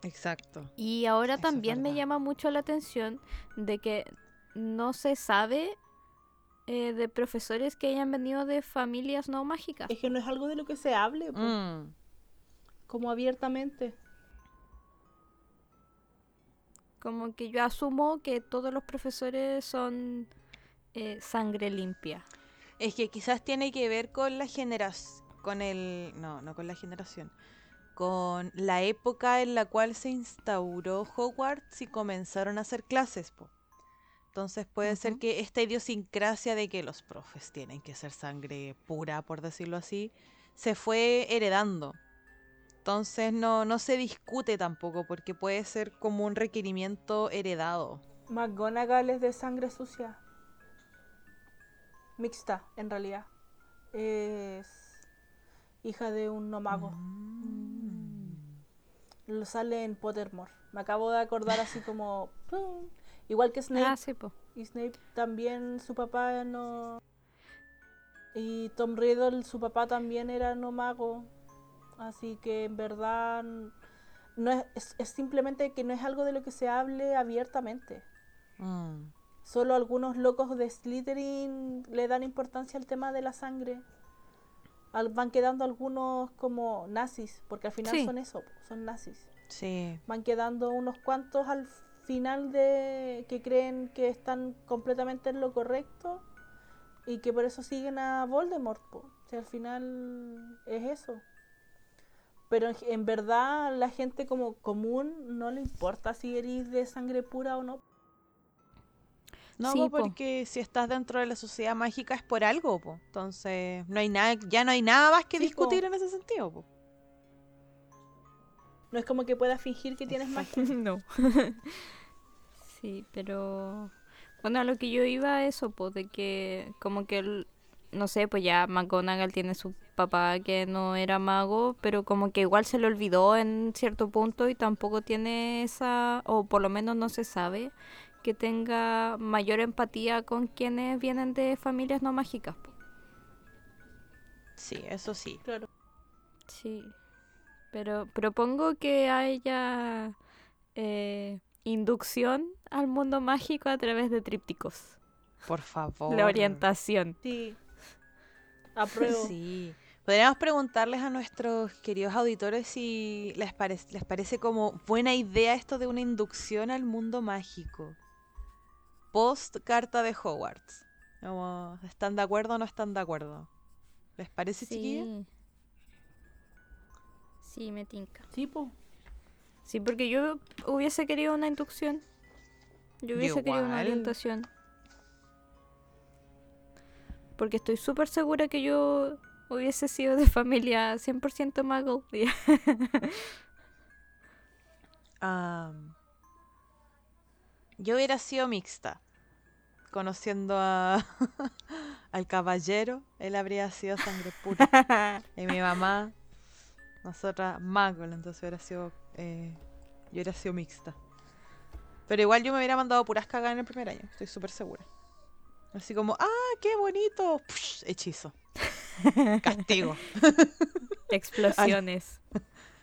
Exacto. Y ahora Eso también me llama mucho la atención de que no se sabe eh, de profesores que hayan venido de familias no mágicas. Es que no es algo de lo que se hable, Mm. como abiertamente. Como que yo asumo que todos los profesores son eh, sangre limpia. Es que quizás tiene que ver con la generación, con el, no, no con la generación, con la época en la cual se instauró Hogwarts y comenzaron a hacer clases, po. Entonces puede ser que esta idiosincrasia de que los profes tienen que ser sangre pura, por decirlo así, se fue heredando. Entonces no, no se discute tampoco porque puede ser como un requerimiento heredado. McGonagall es de sangre sucia. Mixta, en realidad. Es hija de un no mago. Mm. Lo sale en Pottermore. Me acabo de acordar así como... ¡pum! Igual que Snape. Ah, sí, po. Y Snape también, su papá no... Y Tom Riddle, su papá también era no mago. Así que en verdad no es, es, es simplemente que no es algo de lo que se hable abiertamente. Mm. Solo algunos locos de Slytherin le dan importancia al tema de la sangre. Al- van quedando algunos como nazis, porque al final Sí. son eso, son nazis. Sí. Van quedando unos cuantos al final de que creen que están completamente en lo correcto y que por eso siguen a Voldemort. po. O sea, al final es eso. Pero en, en verdad la gente como común no le importa si eres de sangre pura o no. No, Sí, po, po. porque si estás dentro de la sociedad mágica es por algo, po. Entonces, no hay nada, ya no hay nada más que Sí, discutir en ese sentido, po. No es como que puedas fingir que tienes magia. no. sí, pero bueno, a lo que yo iba a eso, pues de que como que el- no sé, pues ya McGonagall tiene su papá que no era mago, pero como que igual se le olvidó en cierto punto y tampoco tiene esa, o por lo menos no se sabe que tenga mayor empatía con quienes vienen de familias no mágicas. Sí, eso sí. Claro. Sí, pero propongo que haya eh, inducción al mundo mágico a través de trípticos. Por favor. La orientación. Sí. Apruebo. Sí. Podríamos preguntarles a nuestros queridos auditores si les, parece les parece como buena idea esto de una inducción al mundo mágico. Post carta de Hogwarts. Como, ¿Están de acuerdo o no están de acuerdo? ¿Les parece? Sí. Sí, me tinca. Sí, po. Sí, porque yo hubiese querido una inducción. Yo hubiese querido una orientación. Porque estoy súper segura que yo hubiese sido de familia 100% muggle. Am, yo hubiera sido mixta. Conociendo a, al caballero, él habría sido sangre pura. y mi mamá, nosotras, Magol, entonces hubiera sido. eh, yo hubiera sido mixta. Pero igual yo me hubiera mandado puras cagadas en el primer año, estoy súper segura. Así como, ¡ah, qué bonito! Psh, hechizo. Castigo. Explosiones.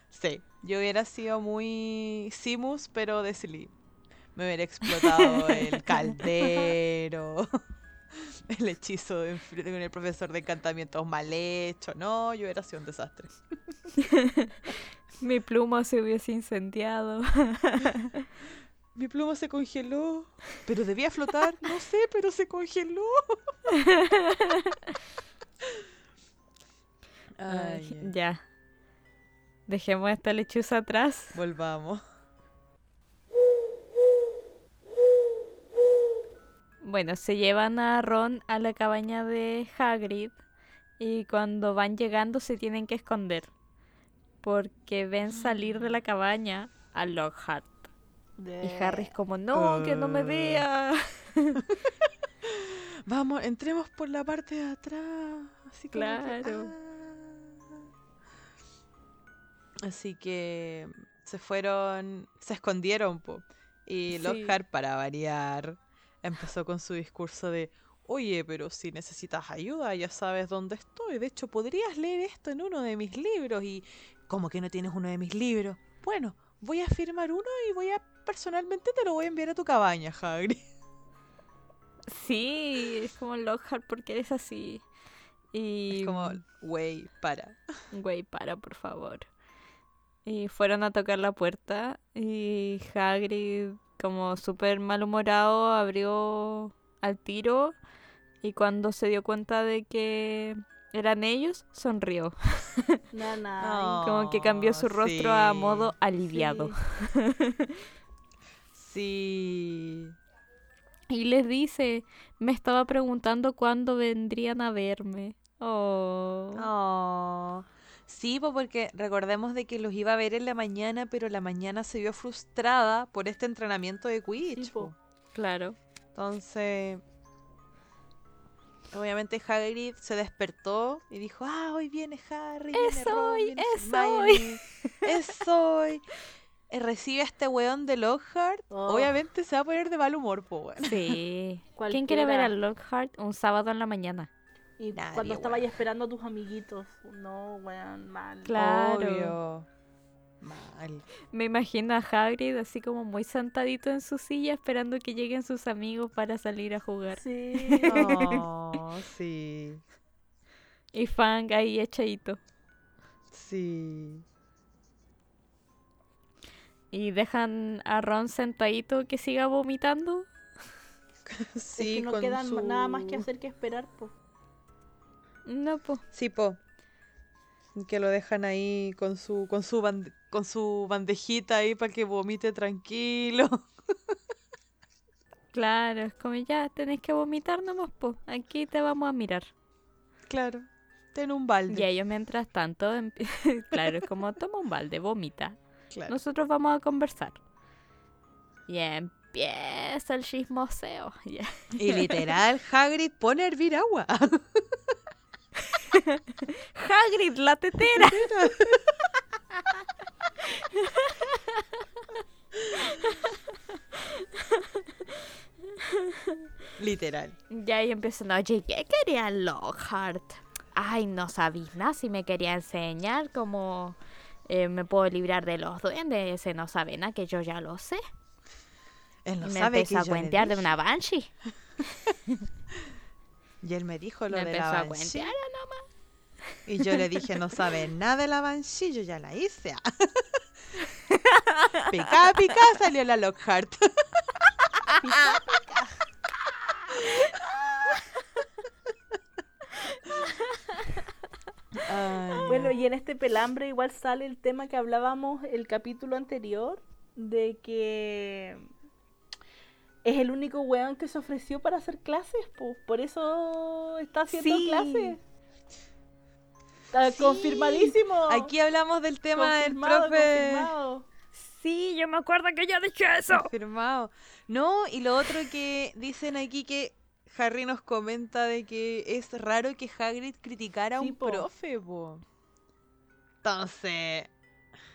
Sí, yo hubiera sido muy Simus, pero de Slim. Me hubiera explotado el caldero, el hechizo de el profesor de encantamientos mal hecho. No, yo hubiera sido un desastre. Mi pluma se hubiese incendiado. Mi pluma se congeló, pero debía flotar. No sé, pero se congeló. Ay. ya. Dejemos esta lechuza atrás. Volvamos. Bueno, se llevan a Ron a la cabaña de Hagrid y cuando van llegando se tienen que esconder porque ven salir de la cabaña a Lockhart. Y Harry es como, no, que no me Ah. vea. Vamos, entremos por la parte de atrás. Así como que, Claro. ah. Así que se fueron, se escondieron, po. Y Sí. Lockhart, para variar, empezó con su discurso de, oye, pero si necesitas ayuda, ya sabes dónde estoy. De hecho, podrías leer esto en uno de mis libros. Y, ¿cómo que no tienes uno de mis libros? Bueno, voy a firmar uno y voy a, personalmente te lo voy a enviar a tu cabaña, Hagrid. Sí, es como Lockhart porque eres así. Y... Es como, güey, para. Güey, para, por favor. Y fueron a tocar la puerta y Hagrid, como súper malhumorado, abrió al tiro y cuando se dio cuenta de que eran ellos, sonrió. Nana. Como que cambió su Oh, rostro a sí. modo aliviado. Sí. Y les dice, me estaba preguntando cuándo vendrían a verme. Oh. Oh. Sí, po, porque recordemos de que los iba a ver en la mañana, pero la mañana se vio frustrada por este entrenamiento de Quidditch. Sí. Claro. Entonces, obviamente Hagrid se despertó y dijo, ah, hoy viene Harry, viene Es Ron, hoy, viene es Hermione, es hoy. Eh, Recibe a este weón de Lockhart, Oh. obviamente se va a poner de mal humor, po, weón. Sí. ¿Quién quiere ver a Lockhart un sábado en la mañana? Y Nadie, cuando estaba ahí esperando a tus amiguitos. No, weón, mal. Claro. Obvio. Mal. Me imagino a Hagrid así como muy sentadito en su silla esperando que lleguen sus amigos para salir a jugar. Sí. Oh, sí, Y Fang ahí echadito. sí. Y dejan a Ron sentadito que siga vomitando. Sí, es que no con queda su- nada más que hacer que esperar, po. No, pues. Sí, po. Que lo dejan ahí con su con su con su bandejita ahí para que vomite tranquilo. Claro, es como ya tenés que vomitar nomás, pues. Aquí te vamos a mirar. claro. Ten un balde. Y ellos mientras tanto, claro, es como toma un balde, vomita. Claro. Nosotros vamos a conversar. Y empieza el chismoseo. ya. Y literal, Hagrid pone a hervir agua. Hagrid, la tetera. literal. Ya ahí empiezan, oye, ¿qué quería Lockhart? Ay, no sabís nada si me quería enseñar cómo eh, me puedo librar de los duendes. Ese no sabe nada, que yo ya lo sé. Él no y me sabe empezó a cuentear de una banshee. Y él me dijo lo Me de la Banshee. Y yo le dije, no sabe nada de la Banshee, yo ya la hice. pica, pica, salió la Lockhart. Ay, Bueno, y y en este pelambre igual sale el tema que hablábamos el capítulo anterior, de que es el único weón que se ofreció para hacer clases, po. por eso está haciendo Sí. clases. Está Sí. confirmadísimo. Aquí hablamos del tema del profe. confirmado. Sí, yo me acuerdo que yo dije eso. Confirmado. No, y lo otro que dicen aquí que Harry nos comenta de que es raro que Hagrid criticara a Sí, un po. profe, po. Entonces,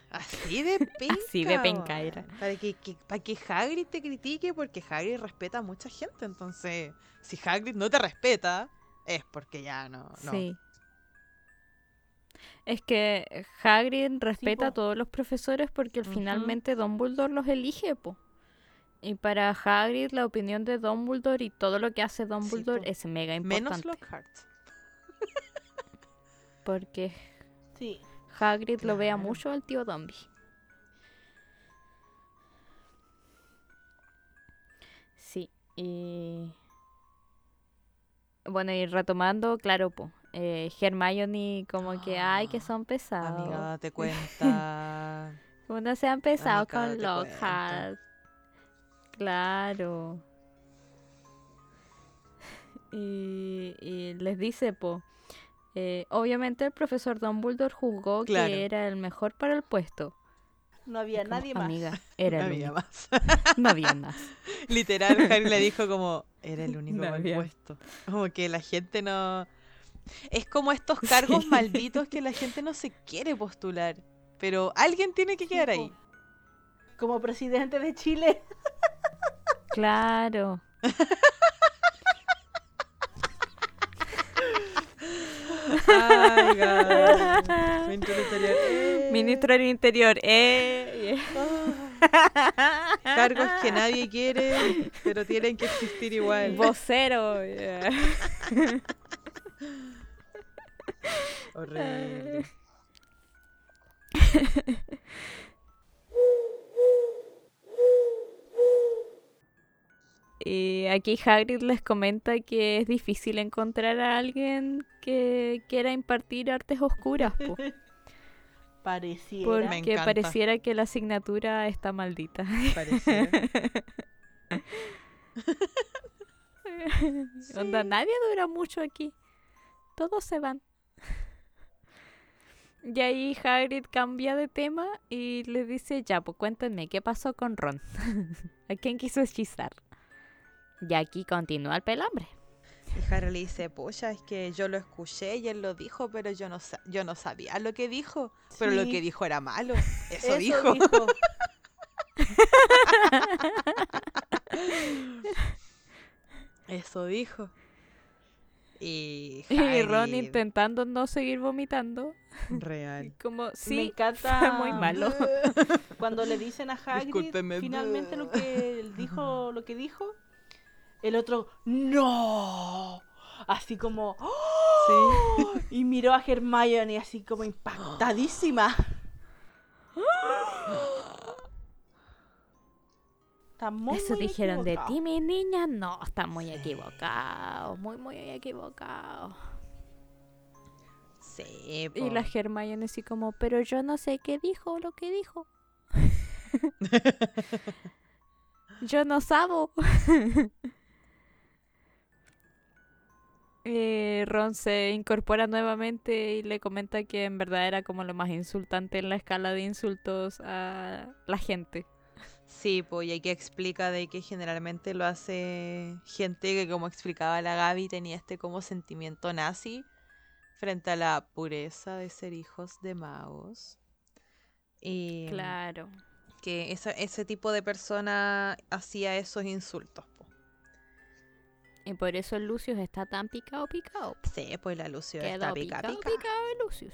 así de penca. Así de penca era. Para que, que- para que Hagrid te critique, porque Hagrid respeta a mucha gente. Entonces, si Hagrid no te respeta, es porque ya no. no. Sí. Es que Hagrid respeta a todos los profesores porque finalmente Dumbledore los elige, po. Y para Hagrid la opinión de Dumbledore y todo lo que hace Dumbledore po. es mega Menos importante. Lockhart. Porque Sí. Hagrid lo vea mucho al tío Dumby. Sí, y... Bueno, y retomando, claro, po, eh, Hermione como que, ay, que son pesados. Amiga, date cuenta. Como no se han pesado Amiga, con. Lockhart. Claro. Y, y les dice, po, eh, obviamente el profesor Dumbledore juzgó Claro. que era el mejor para el puesto. No había Como, nadie más. Amiga, era No el había único. más. No había más. Literal, Harry le dijo como, era el único No mal había. puesto. Como que la gente no... Es como estos cargos Sí. malditos que la gente no se quiere postular. Pero alguien tiene que quedar ahí. Como presidente de Chile. Claro. Ay. Ministro del Interior. eh. Ministro del Interior. Eh. Ah, Cargos que nadie quiere, pero tienen que existir igual. Vocero. yeah. Horrible. Y aquí Hagrid les comenta que es difícil encontrar a alguien que quiera impartir artes oscuras, po, Pareciera. Porque que la asignatura está maldita. Pareciera. Onda, nadie dura mucho aquí. Todos se van. Y ahí Hagrid cambia de tema y le dice, ya, pues cuéntenme, ¿qué pasó con Ron? ¿A quién quiso hechizar? Y aquí continúa el pelambre. Y Harry le dice, pucha, es que yo lo escuché y él lo dijo, pero yo no, sa- yo no sabía lo que dijo. Pero lo Sí. que dijo era malo. Eso, Eso dijo. dijo. Eso dijo. Y, Y Ron intentando no seguir vomitando. Real. Como, Me sí, encanta. fue muy malo. Cuando le dicen a Hagrid Discúlpeme. finalmente lo que dijo, lo que dijo, el otro no, así como ¡Oh! y miró a Hermione así como impactadísima. Está muy, Eso muy dijeron de ti, mi niña. No, está muy Sí. equivocado. Muy, muy equivocado. Sí, Y po. la Hermione así como, pero yo no sé qué dijo lo que dijo. yo no sabo. Eh, Ron se incorpora nuevamente y le comenta que en verdad era como lo más insultante en la escala de insultos a la gente. Sí, pues y aquí explica de que generalmente lo hace gente que como explicaba la Gaby tenía este como sentimiento nazi frente a la pureza de ser hijos de magos. Y Claro. que esa- ese tipo de persona hacía esos insultos. Y por eso Lucius está tan picado, picado. Sí, pues la Lucio Quedó está pica, picado, pica. picado el Lucius.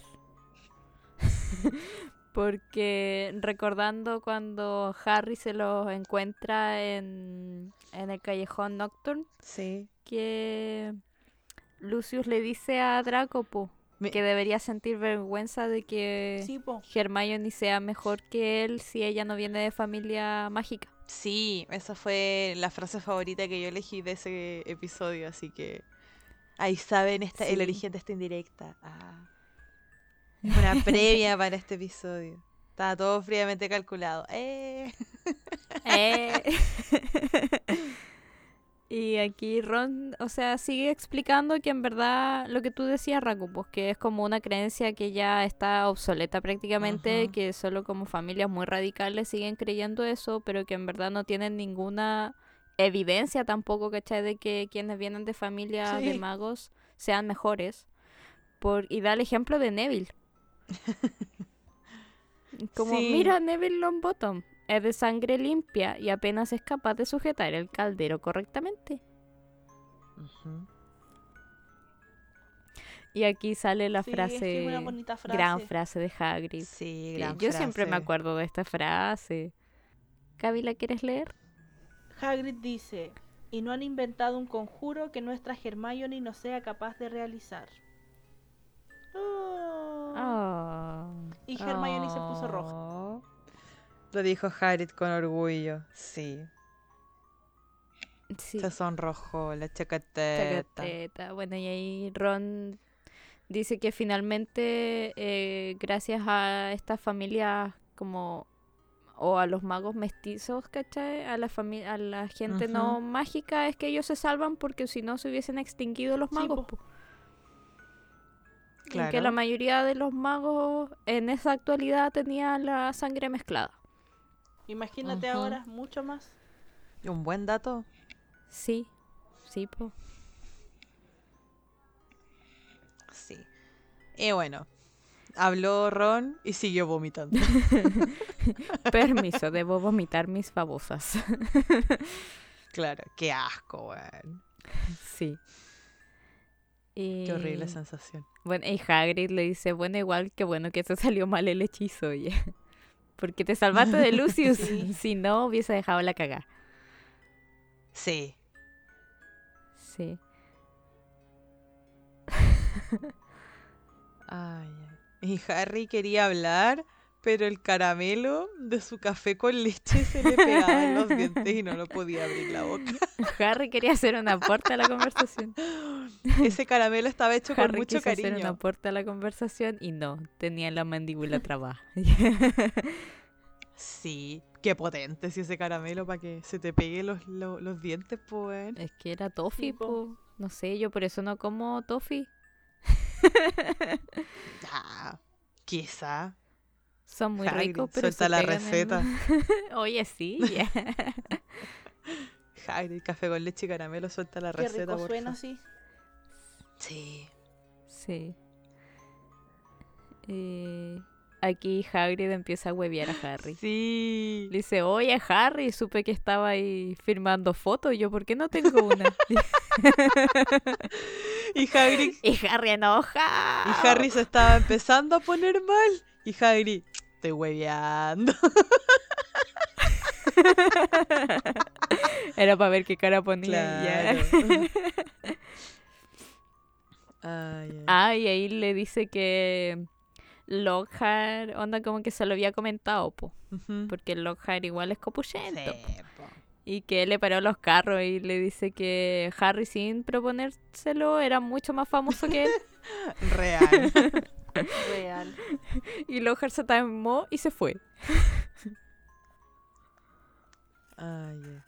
Porque recordando cuando Harry se los encuentra en, en el callejón Nocturne, Sí. que Lucius le dice a Draco po, Me- que debería sentir vergüenza de que Sí. Hermione sea mejor que él si ella no viene de familia mágica. Sí, esa fue la frase favorita que yo elegí de ese episodio, así que ahí saben esta, el origen de esta indirecta. Ah. Una previa para este episodio. Estaba todo fríamente calculado. ¡Eh! Eh. y aquí Ron, o sea, sigue explicando que en verdad lo que tú decías, Raku, pues que es como una creencia que ya está obsoleta prácticamente, que solo como familias muy radicales siguen creyendo eso, pero que en verdad no tienen ninguna evidencia tampoco, ¿cachai? De que quienes vienen de familias de magos sean mejores. Por, y da el ejemplo de Neville. Como, Sí. mira, Neville Longbottom es de sangre limpia y apenas es capaz de sujetar el caldero correctamente. Y aquí sale la Sí, es frase, que es una bonita frase. gran frase de Hagrid. Sí, gran yo siempre me acuerdo de esta frase. Gaby, ¿la quieres leer? Hagrid dice, y no han inventado un conjuro que nuestra Hermione no sea capaz de realizar. Oh. Oh. Y Hermione se puso roja. Lo dijo Harriet con orgullo. Sí. Sí. Se sonrojó la chacateta. Chacateta. Bueno, y ahí Ron dice que finalmente, eh, gracias a estas familias como o a los magos mestizos, ¿cachai? A la a la gente no mágica es que ellos se salvan porque si no se hubiesen extinguido los Sí, magos. po. po. Y que la Claro. mayoría de los magos en esa actualidad tenían la sangre mezclada. Imagínate ahora, mucho más. Un buen dato. Sí, sí, po. Sí. Y bueno, habló Ron y siguió vomitando. Permiso, debo vomitar mis babosas. claro, qué asco, weón. sí. Y... Qué horrible sensación. Bueno, y Hagrid le dice, bueno, igual que bueno que te salió mal el hechizo, oye. Porque te salvaste de Lucius. Sí. Si no, hubiese dejado la cagada. Sí. Sí. Ay, ay. Y Harry quería hablar, pero el caramelo de su café con leche se le pegaba en los dientes y no lo podía abrir la boca. Harry quería hacer un aporte a la conversación. Ese caramelo estaba hecho con Harry mucho quiso hacer un cariño. aporte a la conversación y no, tenía la mandíbula trabada. Sí, qué potente si ese caramelo para que se te pegue los, los, los dientes, pues. es que era toffee, Sí, po. No sé, yo por eso no como toffee. Ah, quizá. Son muy Hagrid, ricos, pero suelta se la pegan en- receta. Oye, sí. Hagrid, café con leche y caramelo, suelta la Qué receta, rico suena así. Sí. Sí. Eh, aquí Hagrid empieza a huevear a Harry. Sí. Le dice, oye Harry, supe que estaba ahí firmando fotos, yo ¿por qué no tengo una? Y Hagrid, y Harry enoja. y Harry se estaba empezando a poner mal. Y Hagrid, estoy hueveando. Era para ver qué cara ponía. Claro. Ay. Ah, y ahí le dice que Lockhart, onda como que se lo había comentado, po, porque Lockhart igual es copuchento. Sí, po. Y que él le paró los carros y le dice que Harry sin proponérselo era mucho más famoso que él. Real. Real. y Lockhart se tamó y se fue. Ay.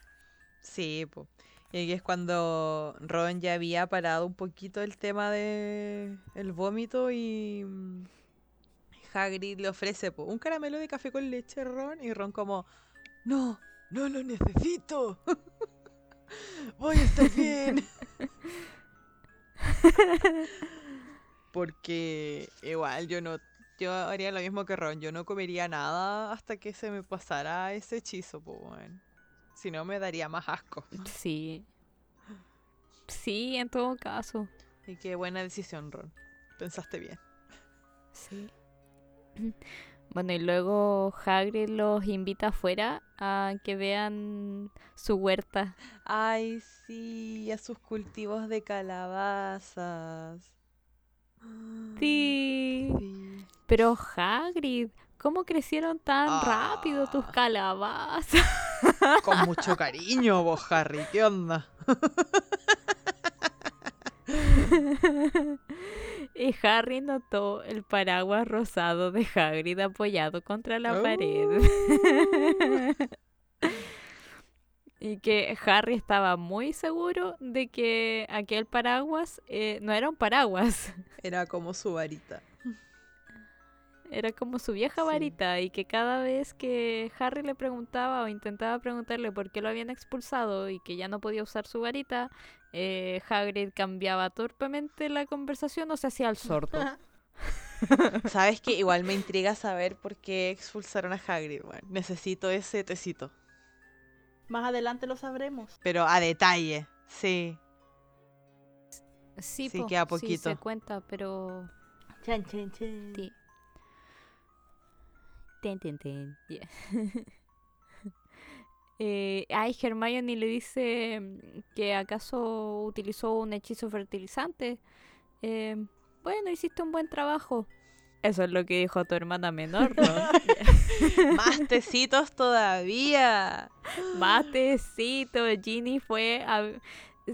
Sí, po. Y es cuando Ron ya había parado un poquito el tema de el vómito y mm, Hagrid le ofrece po, un caramelo de café con leche a Ron y Ron como no, no lo necesito. Voy a estar bien. Porque igual yo no yo haría lo mismo que Ron, yo no comería nada hasta que se me pasara ese hechizo, pues bueno. Si no me daría más asco. Sí. Sí, en todo caso. Y qué buena decisión, Ron. Pensaste bien. Sí. Bueno, y luego Hagrid los invita afuera a que vean su huerta. Ay, sí, a sus cultivos de calabazas. Sí. Sí. Pero Hagrid, ¿cómo crecieron tan rápido tus Ah. calabazas? Con mucho cariño, vos, Harry. ¿Qué onda? Y Harry notó el paraguas rosado de Hagrid apoyado contra la pared. y que Harry estaba muy seguro de que aquel paraguas eh, no era un paraguas, Era como su varita. Era como su vieja Sí. varita y que cada vez que Harry le preguntaba o intentaba preguntarle por qué lo habían expulsado y que ya no podía usar su varita, eh, Hagrid cambiaba torpemente la conversación o se hacía el sordo. ¿Sabes que Igual me intriga saber por qué expulsaron a Hagrid. Bueno, necesito ese tecito. Más adelante lo sabremos. Pero a detalle. Sí. Sí, Sí, po, queda sí poquito. se cuenta, pero Chan, chan, chan. Sí. Ten, ten, ten. Yeah. eh, ay, Hermione le dice mm, que acaso utilizó un hechizo fertilizante. Eh, bueno, hiciste un buen trabajo. Eso es lo que dijo tu hermana menor, ¿no? Más tecitos todavía. Matecito, Ginny fue a-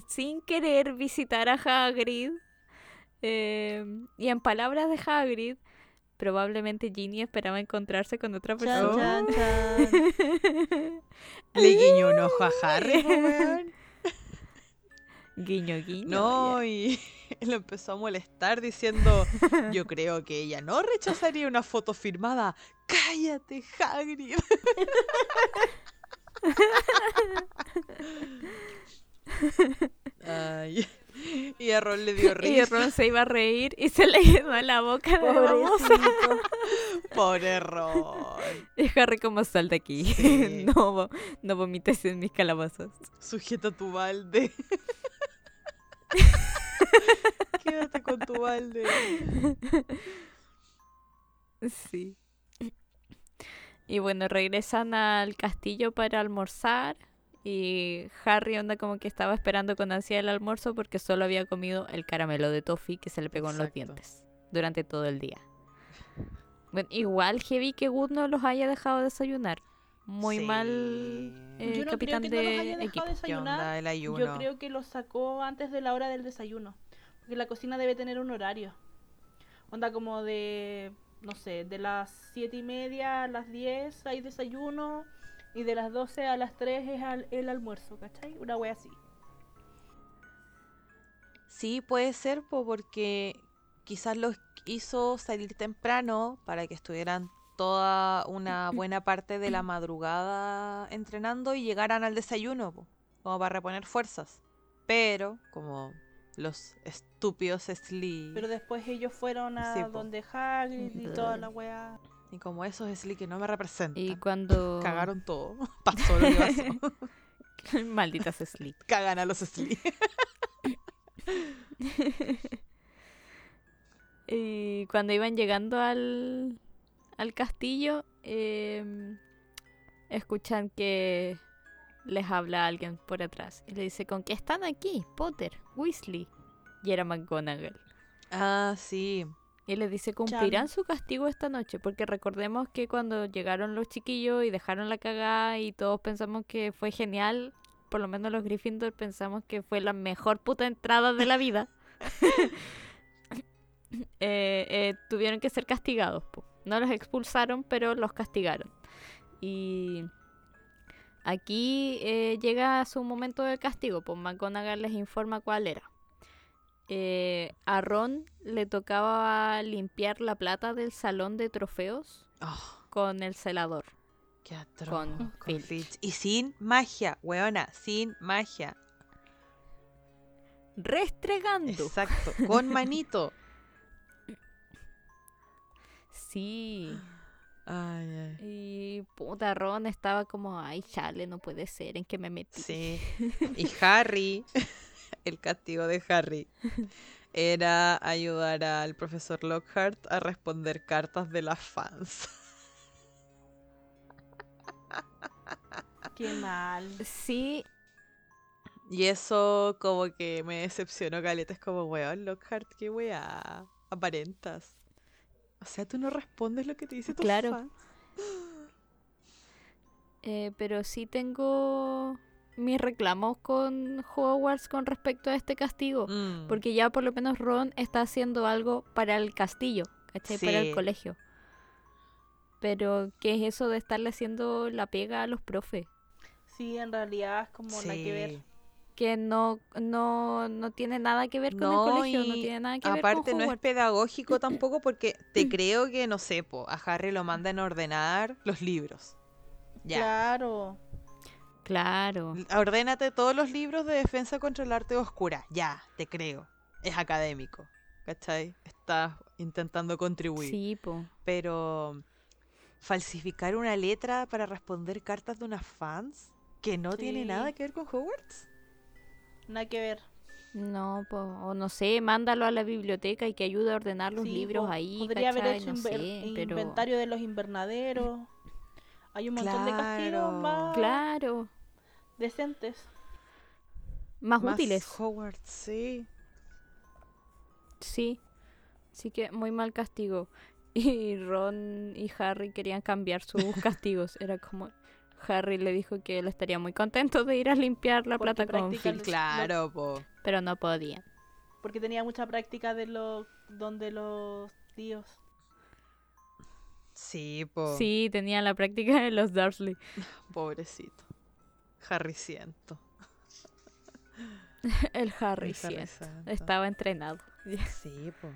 sin querer visitar a Hagrid. eh, y en palabras de Hagrid, probablemente Ginny esperaba encontrarse con otra persona. chan, chan. Le guiñó un ojo a Harry. Guiño, guiño. No, y lo empezó a molestar diciendo, yo creo que ella no rechazaría una foto firmada. Cállate, Hagrid. Ay. Y a Ron le dio Y risa. Ron se iba a reír y se le llenó la boca de babosa. Pobre Ron. Y Harry como sal de aquí. Sí. no, no vomites en mis calabazas. Sujeta tu balde. Quédate con tu balde. Sí. Y bueno, regresan al castillo para almorzar. Y Harry onda como que estaba esperando con ansia el almuerzo porque solo había comido el caramelo de toffee que se le pegó en los dientes durante todo el día. Bueno, igual heavy que Wood no los haya dejado desayunar. Muy Sí. mal eh, Yo no capitán creo que no los de haya equipo. dejado ¿Qué desayunar. onda el ayuno? Yo creo que lo sacó antes de la hora del desayuno. Porque la cocina debe tener un horario. Onda como de, no sé, de las siete y media a las 10 hay desayuno. Y de las 12 a las 3 es al- el almuerzo, ¿cachai? Una wea así. Sí, puede ser po, porque quizás los hizo salir temprano para que estuvieran toda una buena parte de la madrugada entrenando y llegaran al desayuno, po, como para reponer fuerzas. Pero, como los estúpidos Slee, Pero después ellos fueron a Sí, donde Hagrid y toda la wea. Y como esos Slee que no me representan, Y cuando... cagaron todo. Pasó lo que pasó. Malditas Sleep. Cagan a los Slee. Y cuando iban llegando al, al castillo, em, escuchan que les habla alguien por atrás. Y le dice, ¿con qué están aquí? Potter, Weasley. Y era McGonagall. ah, sí. Y les dice, cumplirán su castigo esta noche. Porque recordemos que cuando llegaron los chiquillos y dejaron la cagada y todos pensamos que fue genial, por lo menos los Gryffindor pensamos que fue la mejor puta entrada de la vida. eh, eh, tuvieron que ser castigados. po. No los expulsaron, pero los castigaron. Y aquí eh, llega su momento de castigo. Pues McGonagall les informa cuál era. Eh, a Ron le tocaba limpiar la plata del salón de trofeos Oh, con el celador. qué atroz. Con con Filch. Filch. Y sin magia, weona, sin magia. Restregando. Exacto, con manito. Sí. Ay, ay. Y puta, Ron estaba como, ay, chale, no puede ser, ¿en qué me metí? Sí. Y Harry, el castigo de Harry, era ayudar al profesor Lockhart a responder cartas de las fans. Qué mal. Sí, Y eso como que me decepcionó, Caleta. Es como, weón, Lockhart, qué weá. Aparentas. O sea, tú no respondes lo que te dice tu Claro. fans. eh, pero sí tengo mis reclamos con Hogwarts con respecto a este castigo. Mm, Porque ya por lo menos Ron está haciendo algo para el castillo, ¿cachai? Para Sí. el colegio. Pero, ¿qué es eso de estarle haciendo la pega a los profes? Sí, en realidad es como nada que ver. sí. Que no, no, no tiene nada que ver con No, el colegio, no y tiene nada que ver Aparte con no es pedagógico tampoco porque te creo que, no sé, po, a Harry lo mandan a ordenar los libros. Ya. Claro. Claro. Ordénate todos los libros de defensa contra el arte oscura. Ya, te creo. Es académico. ¿Cachai? Estás intentando contribuir. Sí, po. Pero falsificar una letra para responder cartas de unas fans que no tiene nada que ver con Hogwarts. Nada que ver. No, po. O no sé, mándalo a la biblioteca y que ayude a ordenar los Sí, libros po, ahí, Podría haber hecho No sé, pero... inventario de los invernaderos. Hay un montón de castigos Claro. más Claro. decentes. Más, Más útiles. Hogwarts, sí. Sí. Así que muy mal castigo. Y Ron y Harry querían cambiar sus castigos. Era como... Harry le dijo que él estaría muy contento de ir a limpiar la Porque plata con Filch, Claro, po. pero no podían. Porque tenía mucha práctica de los donde los tíos. Sí, po. Sí, tenía la práctica de los Dursley. Pobrecito. Harry siento. El Harry, El Harry siento. Santo. Estaba entrenado. Sí, po.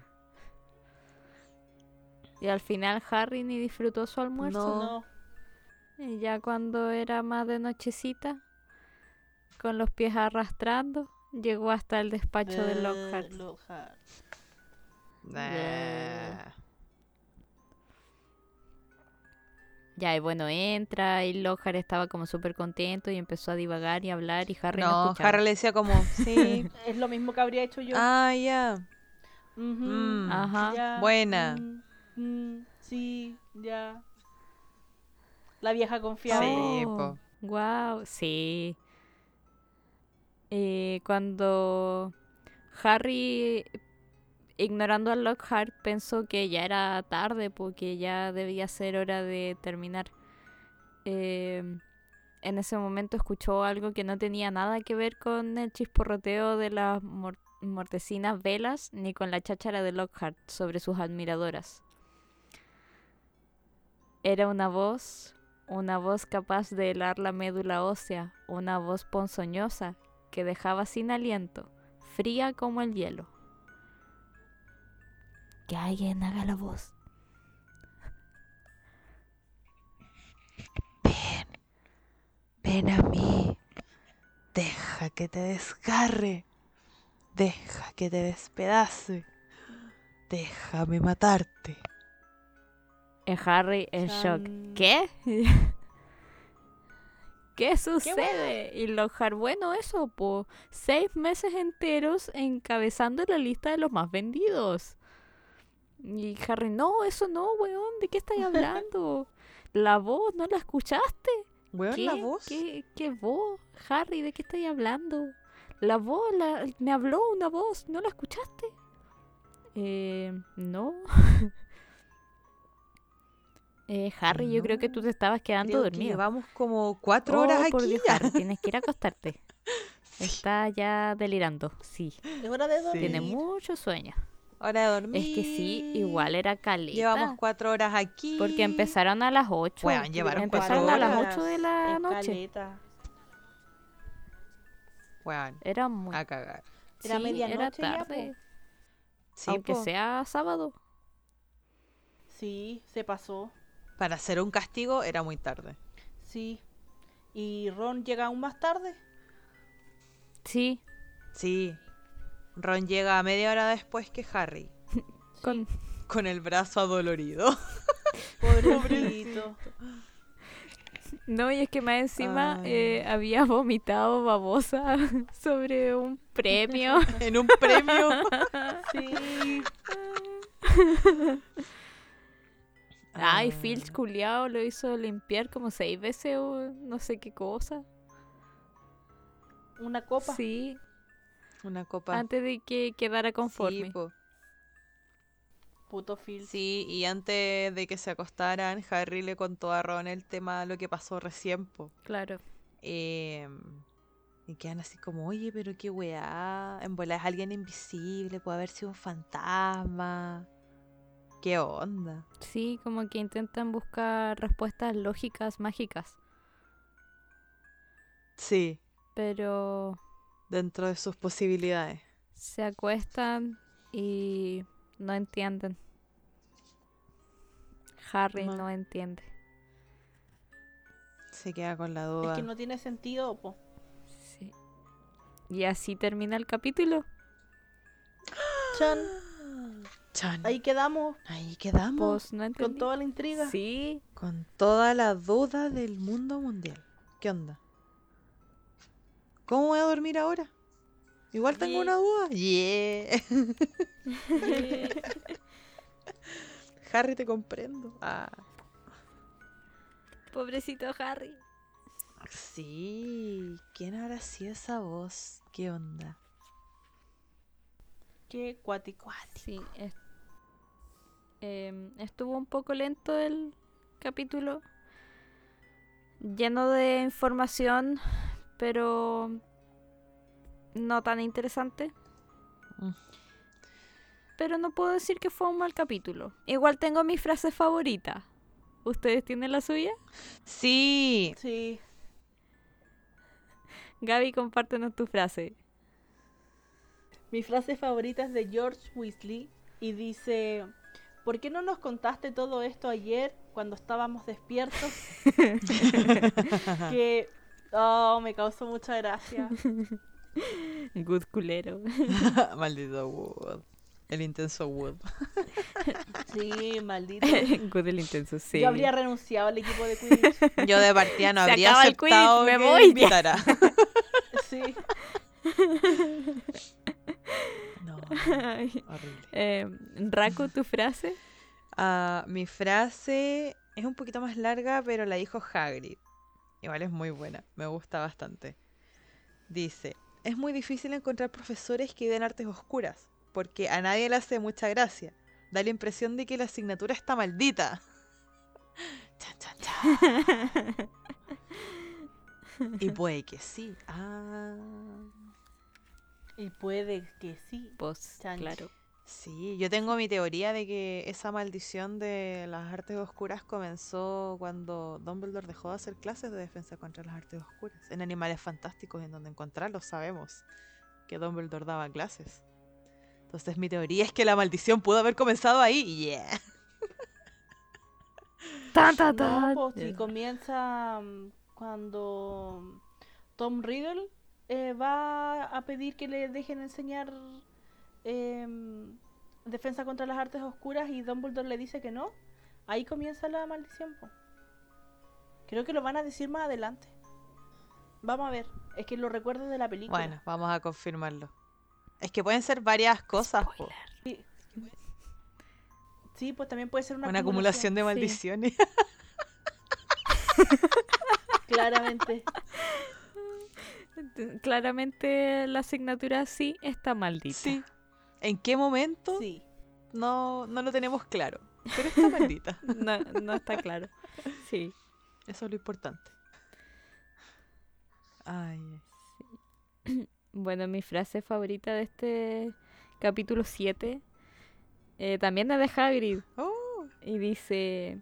Y al final Harry ni disfrutó su almuerzo. No. Y ya cuando era más de nochecita, con los pies arrastrando, llegó hasta el despacho de Eh, Lockhart. Lockhart. Nah. Ya, y bueno, entra y Lockhart estaba como súper contento y empezó a divagar y hablar y Harry no, No, escuchaba. Harry le decía como, sí. Es lo mismo que habría hecho yo. ah, ya. Ujú, Mm. Ajá. buena. mm, mm, sí, ya. La vieja confiable. Sí, Oh, po. Wow, sí. Eh, cuando Harry, ignorando a Lockhart, pensó que ya era tarde porque ya debía ser hora de terminar. Eh, en ese momento escuchó algo que no tenía nada que ver con el chisporroteo de las mor- mortecinas velas ni con la cháchara de Lockhart sobre sus admiradoras. Era una voz, una voz capaz de helar la médula ósea, una voz ponzoñosa que dejaba sin aliento, fría como el hielo. Que alguien haga la voz. Ven, ven a mí. Deja que te desgarre. Deja que te despedace. Déjame matarte. En Harry en shock. ¿Qué? ¿Qué sucede? y Lockhart, bueno, eso, po. Seis meses enteros encabezando la lista de los más vendidos. Y Harry, no, eso no, weón, ¿de qué estáis hablando? La voz, ¿no la escuchaste? Weón, ¿Qué? la voz. ¿Qué, qué voz? Harry, ¿de qué estáis hablando? La voz, la- me habló una voz, ¿no la escuchaste? Eh, no. eh, Harry, yo creo que tú te estabas quedando Creo que dormido. llevamos como cuatro horas Oh, aquí por Dios, ya. Harry, tienes que ir a acostarte. Está ya delirando, sí. Hora de dormir. Tiene mucho sueño. Hora de dormir. Es que sí, igual era caleta. Llevamos cuatro horas aquí. Porque empezaron a las 8. Weón, llevaron empezaron cuatro a las. 8 de la Es noche. caleta. Weón, Era muy a cagar. Era sí, medianoche era ya, tarde. Sí, aunque po. sea sábado. Sí, se pasó. Para hacer un castigo era muy tarde. Sí. ¿Y Ron llega aún más tarde? Sí, Sí. Ron llega a media hora después que Harry. con Con el brazo adolorido. Pobrecito. No, y es que más encima eh, había vomitado babosa sobre un premio. en un premio. Sí. Ay, Ah. Filch culiao lo hizo limpiar como seis veces o no sé qué cosa. Una copa. Sí, Una copa. antes de que quedara conforme. Sí, po. Puto Phil. Sí, y antes de que se acostaran, Harry le contó a Ron el tema de lo que pasó recién, po. Claro. Eh, Y quedan así como, oye, pero qué weá. En bola es alguien invisible, puede haber sido un fantasma. ¿Qué onda? Sí, como que intentan buscar respuestas lógicas, mágicas. Sí, Pero dentro de sus posibilidades. se acuestan y no entienden. Harry No. no entiende. Se queda con la duda. Es que no tiene sentido, po. Sí. Y así termina el capítulo. Chan, Chan. ahí quedamos Ahí quedamos. Pues no con toda la intriga. Sí. Con toda la duda del mundo mundial. ¿Qué onda? ¿Cómo voy a dormir ahora? Igual tengo Yeah. una duda. Yeah. Harry, te comprendo. Ah, Pobrecito Harry. sí. ¿Quién habrá sido esa voz? ¿Qué onda? Qué cuático. Sí. es- em, estuvo un poco lento el capítulo. Lleno de información, pero no tan interesante. Mm. Pero no puedo decir que fue un mal capítulo. Igual tengo mi frase favorita. ¿Ustedes tienen la suya? Sí. Sí. Gaby, compártenos tu frase. Mi frase favorita es de George Weasley y dice, ¿por qué no nos contaste todo esto ayer cuando estábamos despiertos? que oh, me causó mucha gracia. Good culero. Maldito Wood. El intenso Wood. Sí, maldito. Good el intenso, sí. Yo habría renunciado al equipo de Quidditch. Yo de partida no Se habría acaba el aceptado me que voy. invitara. Sí. No, horrible. Em, Raku, tu frase. Ah, mi frase es un poquito más larga, pero la dijo Hagrid. Igual es muy buena, me gusta bastante. Dice, es muy difícil encontrar profesores que den artes oscuras, porque a nadie le hace mucha gracia. Da la impresión de que la asignatura está maldita. Chan, chan, chan. Y puede que sí. Ah, Y puede que sí. Pues, claro. Sí, yo tengo mi teoría de que esa maldición de las artes oscuras comenzó cuando Dumbledore dejó de hacer clases de defensa contra las artes oscuras. En Animales Fantásticos, en donde encontrarlos, sabemos que Dumbledore daba clases. Entonces mi teoría es que la maldición pudo haber comenzado ahí. Yeah. Tan, tan, No, pues si comienza mm, cuando Tom Riddle eh, va a pedir que le dejen enseñar em, defensa contra las artes oscuras y Dumbledore le dice que no. Ahí comienza la maldición. po. Creo que lo van a decir más adelante. Vamos a ver. Es que lo recuerdo de la película. Bueno, vamos a confirmarlo. Es que pueden ser varias cosas. po. Sí, pues también puede ser una, Una acumulación de sí. maldiciones. Claramente. Claramente la asignatura sí está maldita. Sí. ¿En qué momento? Sí. No, no lo tenemos claro. Pero está maldita. No, no está claro. Sí. Eso es lo importante. Ay. Bueno, mi frase favorita de este capítulo 7 eh, también es de Hagrid. Oh, Y dice,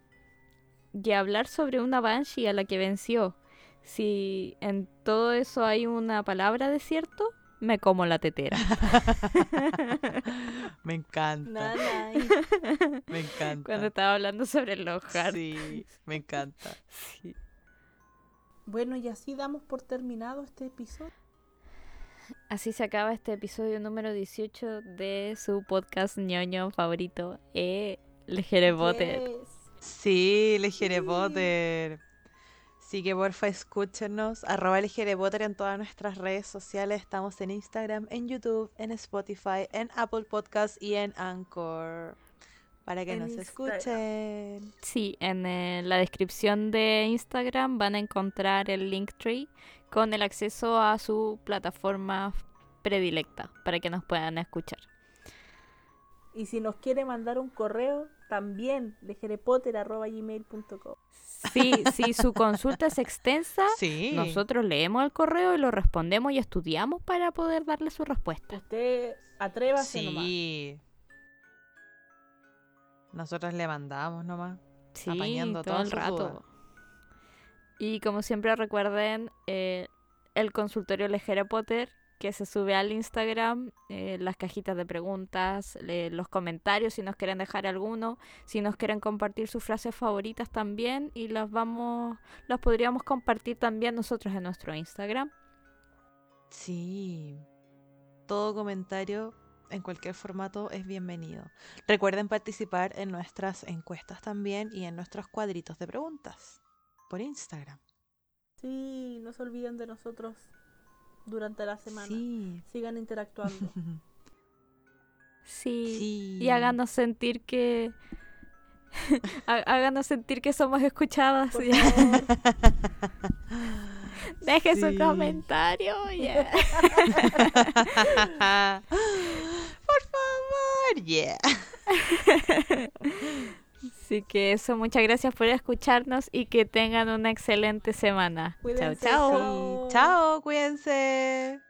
y hablar sobre una Banshee a la que venció. Si en todo eso hay una palabra de cierto, me como la tetera. me encanta. Nanay. Me encanta. Cuando estaba hablando sobre los Hart. Sí, me encanta. Sí. Bueno, y así damos por terminado este episodio. Así se acaba este episodio número 18 de su podcast ñoño favorito, eh, El Potter. Yes. Sí, Legere Potter. Así que porfa escúchenos. Arroba Legere Potter en todas nuestras redes sociales. Estamos en Instagram, en YouTube, en Spotify, en Apple Podcasts y en Anchor. Para que En nos Instagram. escuchen. Sí, en eh, la descripción de Instagram van a encontrar el Linktree con el acceso a su plataforma predilecta para que nos puedan escuchar. Y si nos quiere mandar un correo, también, lejerepotter.gmail.com. Sí, si su consulta es extensa, Sí. nosotros leemos el correo y lo respondemos y estudiamos para poder darle su respuesta. Usted atrévase nomás. Sí. Nosotras le mandamos nomás. Sí, Apañando todo el rato. Y como siempre recuerden, eh, el consultorio Lejera Potter que se sube al Instagram, eh, las cajitas de preguntas, le- los comentarios si nos quieren dejar alguno, si nos quieren compartir sus frases favoritas también y las vamos, las podríamos compartir también nosotros en nuestro Instagram. Sí. Todo comentario en cualquier formato es bienvenido. Recuerden participar en nuestras encuestas también y en nuestros cuadritos de preguntas por Instagram. Sí, no se olviden de nosotros durante la semana. Sí. Sigan interactuando. Sí. Sí. Y háganos sentir que há- háganos sentir que somos escuchadas. Deje Sí. su comentario. ya. Por favor, yeah. Así que eso, muchas gracias por escucharnos y que tengan una excelente semana. Chao, Cuídense, chao. chao. Chao, cuídense.